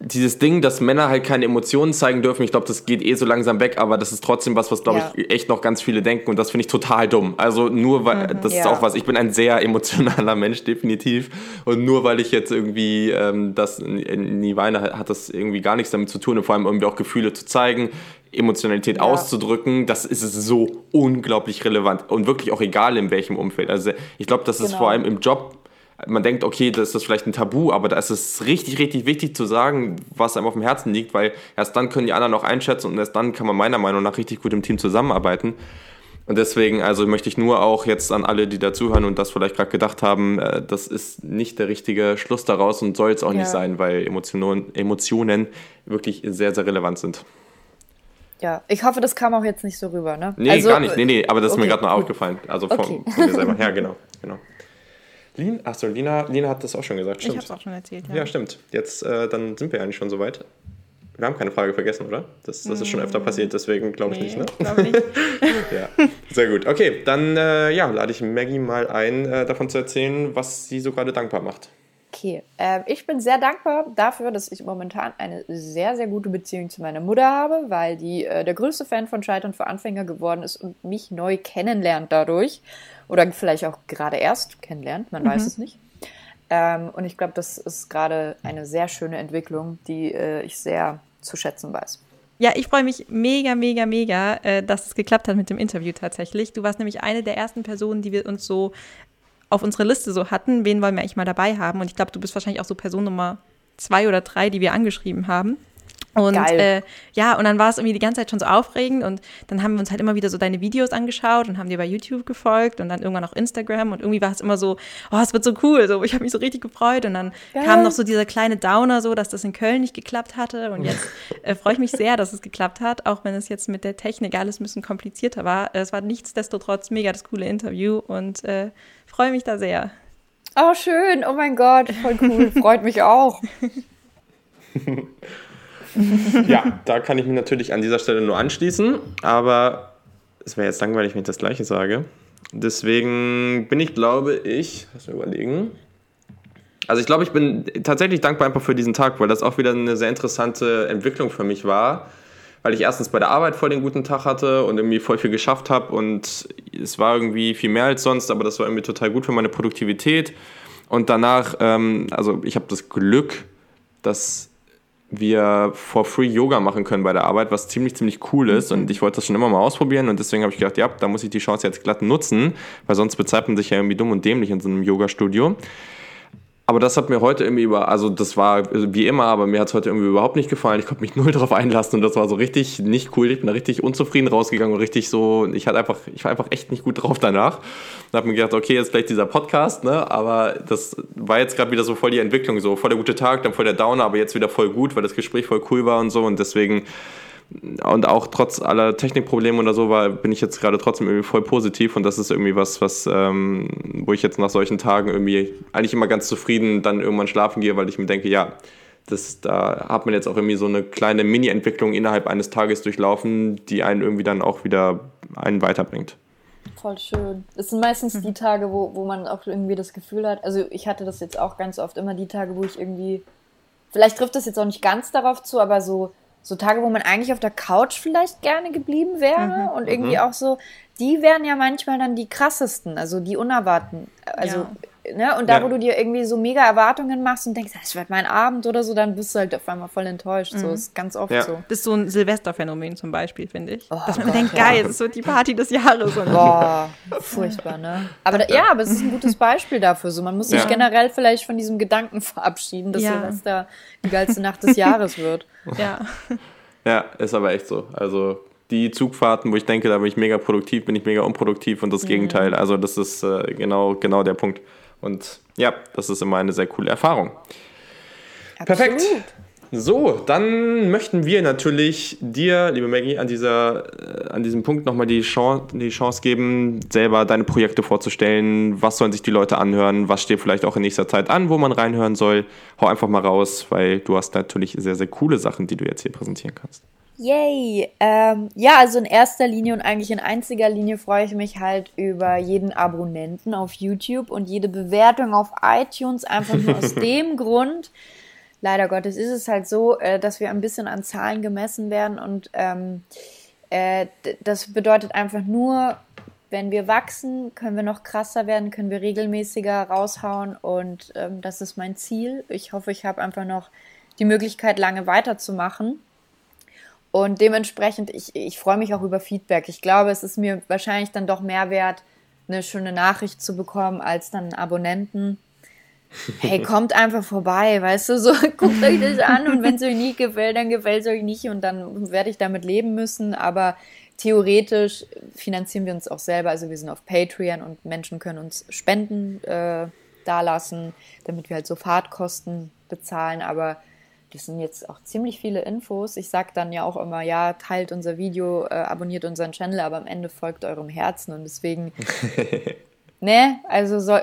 Speaker 2: Dieses Ding, dass Männer halt keine Emotionen zeigen dürfen, ich glaube, das geht eh so langsam weg, aber das ist trotzdem was, was, glaube ja. ich, echt noch ganz viele denken und das finde ich total dumm. Also nur weil, mhm, das ja. ist auch was, ich bin ein sehr emotionaler Mensch, definitiv. Und nur weil ich jetzt irgendwie ähm, das nie weine, hat das irgendwie gar nichts damit zu tun und vor allem irgendwie auch Gefühle zu zeigen. Emotionalität ja. auszudrücken, das ist so unglaublich relevant und wirklich auch egal in welchem Umfeld. Also ich glaube, das genau. ist vor allem im Job, man denkt, okay, das ist vielleicht ein Tabu, aber da ist es richtig, richtig wichtig zu sagen, was einem auf dem Herzen liegt, weil erst dann können die anderen auch einschätzen und erst dann kann man meiner Meinung nach richtig gut im Team zusammenarbeiten. Und deswegen, also möchte ich nur auch jetzt an alle, die dazuhören und das vielleicht gerade gedacht haben, äh, das ist nicht der richtige Schluss daraus und soll es auch ja. nicht sein, weil Emotionen, Emotionen wirklich sehr, sehr relevant sind.
Speaker 3: Ja, ich hoffe, das kam auch jetzt nicht so rüber, ne?
Speaker 2: Nee, also, gar nicht. Nee, nee, aber das ist okay, mir gerade mal aufgefallen. Also von, okay. von mir selber. Ja, genau. genau. Lin, achso, Lina, Lina hat das auch schon gesagt,
Speaker 1: stimmt. Ich hab's auch schon erzählt, ja.
Speaker 2: Ja, stimmt. Jetzt, äh, dann sind wir eigentlich schon soweit. Wir haben keine Frage vergessen, oder? Das, das ist schon öfter passiert, deswegen glaube ich nee, nicht, ne? glaube nicht. <laughs> ja, sehr gut. Okay, dann äh, ja, lade ich Maggie mal ein, äh, davon zu erzählen, was sie so gerade dankbar macht.
Speaker 3: Okay, äh, ich bin sehr dankbar dafür, dass ich momentan eine sehr, sehr gute Beziehung zu meiner Mutter habe, weil die äh, der größte Fan von Scheitern für Anfänger geworden ist und mich neu kennenlernt dadurch. Oder vielleicht auch gerade erst kennenlernt, man mhm. weiß es nicht. Ähm, und ich glaube, das ist gerade eine sehr schöne Entwicklung, die äh, ich sehr zu schätzen weiß.
Speaker 1: Ja, ich freue mich mega, mega, mega, äh, dass es geklappt hat mit dem Interview tatsächlich. Du warst nämlich eine der ersten Personen, die wir uns so auf unsere Liste so hatten, wen wollen wir eigentlich mal dabei haben. Und ich glaube, du bist wahrscheinlich auch so Person Nummer zwei oder drei, die wir angeschrieben haben. Und äh, ja, und dann war es irgendwie die ganze Zeit schon so aufregend und dann haben wir uns halt immer wieder so deine Videos angeschaut und haben dir bei YouTube gefolgt und dann irgendwann auch Instagram und irgendwie war es immer so, oh, es wird so cool, so ich habe mich so richtig gefreut und dann Geil. kam noch so dieser kleine Downer so, dass das in Köln nicht geklappt hatte und jetzt <laughs> äh, freue ich mich sehr, dass es geklappt hat, auch wenn es jetzt mit der Technik alles ein bisschen komplizierter war. Es war nichtsdestotrotz mega das coole Interview und äh, freue mich da sehr.
Speaker 3: Oh, schön. Oh mein Gott, voll cool. <laughs> Freut mich auch. <laughs> <laughs>
Speaker 2: ja, da kann ich mich natürlich an dieser Stelle nur anschließen. Aber es wäre jetzt langweilig, wenn ich das Gleiche sage. Deswegen bin ich, glaube ich, lass mal überlegen. Also ich glaube, ich bin tatsächlich dankbar einfach für diesen Tag, weil das auch wieder eine sehr interessante Entwicklung für mich war. Weil ich erstens bei der Arbeit voll den guten Tag hatte und irgendwie voll viel geschafft habe und es war irgendwie viel mehr als sonst, aber das war irgendwie total gut für meine Produktivität. Und danach, ähm, also ich habe das Glück, dass wir for free Yoga machen können bei der Arbeit, was ziemlich, ziemlich cool ist. Und ich wollte das schon immer mal ausprobieren und deswegen habe ich gedacht, ja, da muss ich die Chance jetzt glatt nutzen, weil sonst bezahlt man sich ja irgendwie dumm und dämlich in so einem Yoga-Studio. Aber das hat mir heute irgendwie über, also das war wie immer, aber mir hat es heute irgendwie überhaupt nicht gefallen. Ich konnte mich <laughs> null darauf einlassen und das war so richtig nicht cool. Ich bin da richtig unzufrieden rausgegangen und richtig so, ich hatte einfach, ich war einfach echt nicht gut drauf danach. Und habe mir gedacht, okay, jetzt vielleicht dieser Podcast, ne? Aber das war jetzt gerade wieder so voll die Entwicklung, so voll der gute Tag, dann voll der Downer, aber jetzt wieder voll gut, weil das Gespräch voll cool war und so. Und deswegen und auch trotz aller Technikprobleme oder so war, bin ich jetzt gerade trotzdem irgendwie voll positiv und das ist irgendwie was, was ähm, wo ich jetzt nach solchen Tagen irgendwie eigentlich immer ganz zufrieden dann irgendwann schlafen gehe, weil ich mir denke, ja, das, da hat man jetzt auch irgendwie so eine kleine Mini-Entwicklung innerhalb eines Tages durchlaufen, die einen irgendwie dann auch wieder einen weiterbringt.
Speaker 3: Voll schön. Es sind meistens die Tage, wo, wo man auch irgendwie das Gefühl hat, also ich hatte das jetzt auch ganz oft immer die Tage, wo ich irgendwie, vielleicht trifft das jetzt auch nicht ganz darauf zu, aber so so Tage, wo man eigentlich auf der Couch vielleicht gerne geblieben wäre mhm. und irgendwie mhm. auch so, die wären ja manchmal dann die krassesten, also die unerwarten, also ja. Ne, und da, ja. wo du dir irgendwie so mega Erwartungen machst und denkst, das wird mein Abend oder so, dann bist du halt auf einmal voll enttäuscht, mhm. so ist ganz oft ja. so.
Speaker 1: Das ist so ein Silvesterphänomen zum Beispiel, finde ich. Oh, Dass man Gott, denkt, geil, das ist so die Party des Jahres.
Speaker 3: Boah, furchtbar, ne? Aber da, ja, aber es ist ein gutes Beispiel dafür, so man muss sich generell vielleicht von diesem Gedanken verabschieden, dass Silvester die geilste Nacht des Jahres wird.
Speaker 1: Ja.
Speaker 2: Ja, ist aber echt so. Also die Zugfahrten, wo ich denke, da bin ich mega produktiv, bin ich mega unproduktiv und das mhm. Gegenteil. Also das ist äh, genau, genau der Punkt. Und ja, das ist immer eine sehr coole Erfahrung. Absolut. Perfekt. So, dann möchten wir natürlich dir, liebe Maggie, an, dieser, äh, an diesem Punkt nochmal die Chance, die Chance geben, selber deine Projekte vorzustellen. Was sollen sich die Leute anhören? Was steht vielleicht auch in nächster Zeit an, wo man reinhören soll? Hau einfach mal raus, weil du hast natürlich sehr, sehr coole Sachen, die du jetzt hier präsentieren kannst.
Speaker 3: Yay! Ähm, ja, also in erster Linie und eigentlich in einziger Linie freue ich mich halt über jeden Abonnenten auf YouTube und jede Bewertung auf iTunes, einfach nur aus <laughs> dem Grund, leider Gottes ist es halt so, äh, dass wir ein bisschen an Zahlen gemessen werden und ähm, äh, das bedeutet einfach nur, wenn wir wachsen, können wir noch krasser werden, können wir regelmäßiger raushauen und ähm, das ist mein Ziel. Ich hoffe, ich habe einfach noch die Möglichkeit, lange weiterzumachen. Und dementsprechend, ich, ich freue mich auch über Feedback. Ich glaube, es ist mir wahrscheinlich dann doch mehr wert, eine schöne Nachricht zu bekommen, als dann Abonnenten. Hey, <laughs> kommt einfach vorbei, weißt du, so <laughs> guckt euch das an und wenn es euch nicht gefällt, dann gefällt es euch nicht und dann werde ich damit leben müssen, aber theoretisch finanzieren wir uns auch selber, also wir sind auf Patreon und Menschen können uns Spenden äh, dalassen, damit wir halt so Fahrtkosten bezahlen, aber das sind jetzt auch ziemlich viele Infos. Ich sage dann ja auch immer, ja, teilt unser Video, äh, abonniert unseren Channel, aber am Ende folgt eurem Herzen und deswegen <laughs> Ne? Also so,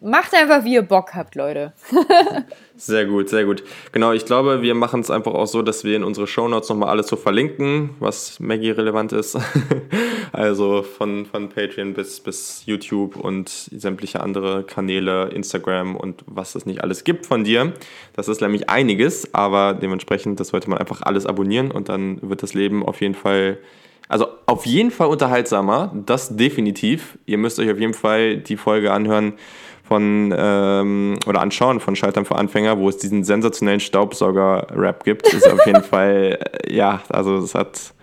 Speaker 3: macht einfach, wie ihr Bock habt, Leute. <laughs>
Speaker 2: sehr gut, sehr gut. Genau, ich glaube, wir machen es einfach auch so, dass wir in unsere Shownotes nochmal alles so verlinken, was Maggie relevant ist. <laughs> also von, von Patreon bis, bis YouTube und sämtliche andere Kanäle, Instagram und was es nicht alles gibt von dir. Das ist nämlich einiges, aber dementsprechend, das sollte man einfach alles abonnieren und dann wird das Leben auf jeden Fall also auf jeden Fall unterhaltsamer, das definitiv. Ihr müsst euch auf jeden Fall die Folge anhören von ähm, oder anschauen von Schaltern für Anfänger, wo es diesen sensationellen Staubsauger-Rap gibt. Ist auf jeden <laughs> Fall, äh, ja, also es hat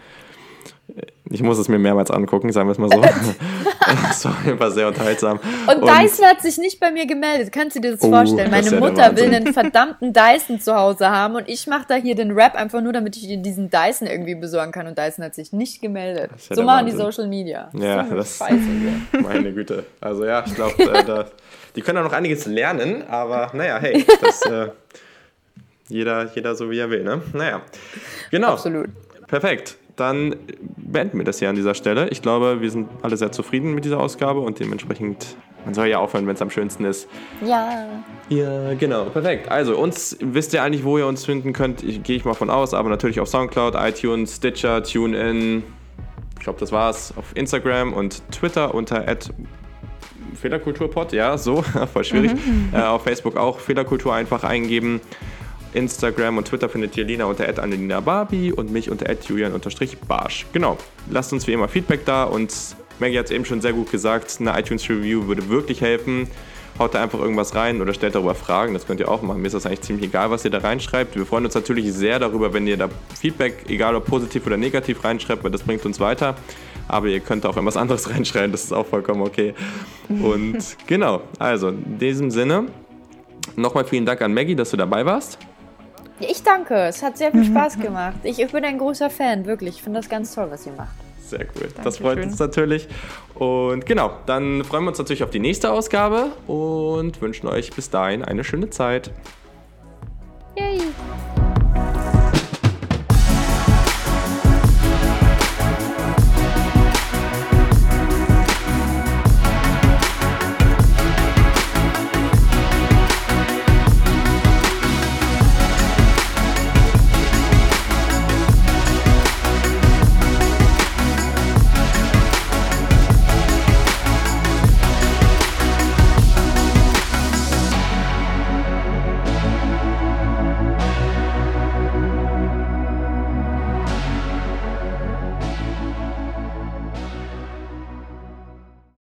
Speaker 2: ich muss es mir mehrmals angucken, sagen wir es mal so. <laughs> <laughs> das war einfach sehr unterhaltsam.
Speaker 3: Und, und Dyson hat sich nicht bei mir gemeldet. Kannst du dir das oh, vorstellen? Meine ja Mutter will einen verdammten Dyson zu Hause haben und ich mache da hier den Rap einfach nur, damit ich dir diesen Dyson irgendwie besorgen kann. Und Dyson hat sich nicht gemeldet. Ja so machen Wahnsinn. die Social Media.
Speaker 2: Ja, das ist <laughs> meine Güte. Also ja, ich glaube, äh, die können auch noch einiges lernen, aber naja, hey, das, äh, jeder, jeder so wie er will, ne? Naja, genau.
Speaker 3: Absolut.
Speaker 2: Perfekt dann beenden wir das hier an dieser Stelle. Ich glaube, wir sind alle sehr zufrieden mit dieser Ausgabe und dementsprechend, man soll ja aufhören, wenn es am schönsten ist.
Speaker 3: Ja.
Speaker 2: Ja, genau, perfekt. Also, uns wisst ihr eigentlich, wo ihr uns finden könnt, gehe ich mal von aus, aber natürlich auf Soundcloud, iTunes, Stitcher, TuneIn, ich glaube, das war's. Auf Instagram und Twitter unter Fehlerkulturpod, ja, so, <laughs> voll schwierig. Mhm. Äh, auf Facebook auch Fehlerkultur einfach eingeben. Instagram und Twitter findet ihr Lina unter Annelina Barbie und mich unter julian-barsch. Genau, lasst uns wie immer Feedback da und Maggie hat es eben schon sehr gut gesagt, eine iTunes-Review würde wirklich helfen. Haut da einfach irgendwas rein oder stellt darüber Fragen, das könnt ihr auch machen. Mir ist das eigentlich ziemlich egal, was ihr da reinschreibt. Wir freuen uns natürlich sehr darüber, wenn ihr da Feedback, egal ob positiv oder negativ, reinschreibt, weil das bringt uns weiter. Aber ihr könnt auch irgendwas anderes <laughs> reinschreiben, das ist auch vollkommen okay. Und <laughs> genau, also in diesem Sinne, nochmal vielen Dank an Maggie, dass du dabei warst.
Speaker 3: Ich danke, es hat sehr viel mhm. Spaß gemacht. Ich, ich bin ein großer Fan, wirklich. Ich finde das ganz toll, was ihr macht.
Speaker 2: Sehr cool. Dankeschön. Das freut uns natürlich. Und genau, dann freuen wir uns natürlich auf die nächste Ausgabe und wünschen euch bis dahin eine schöne Zeit. Yay!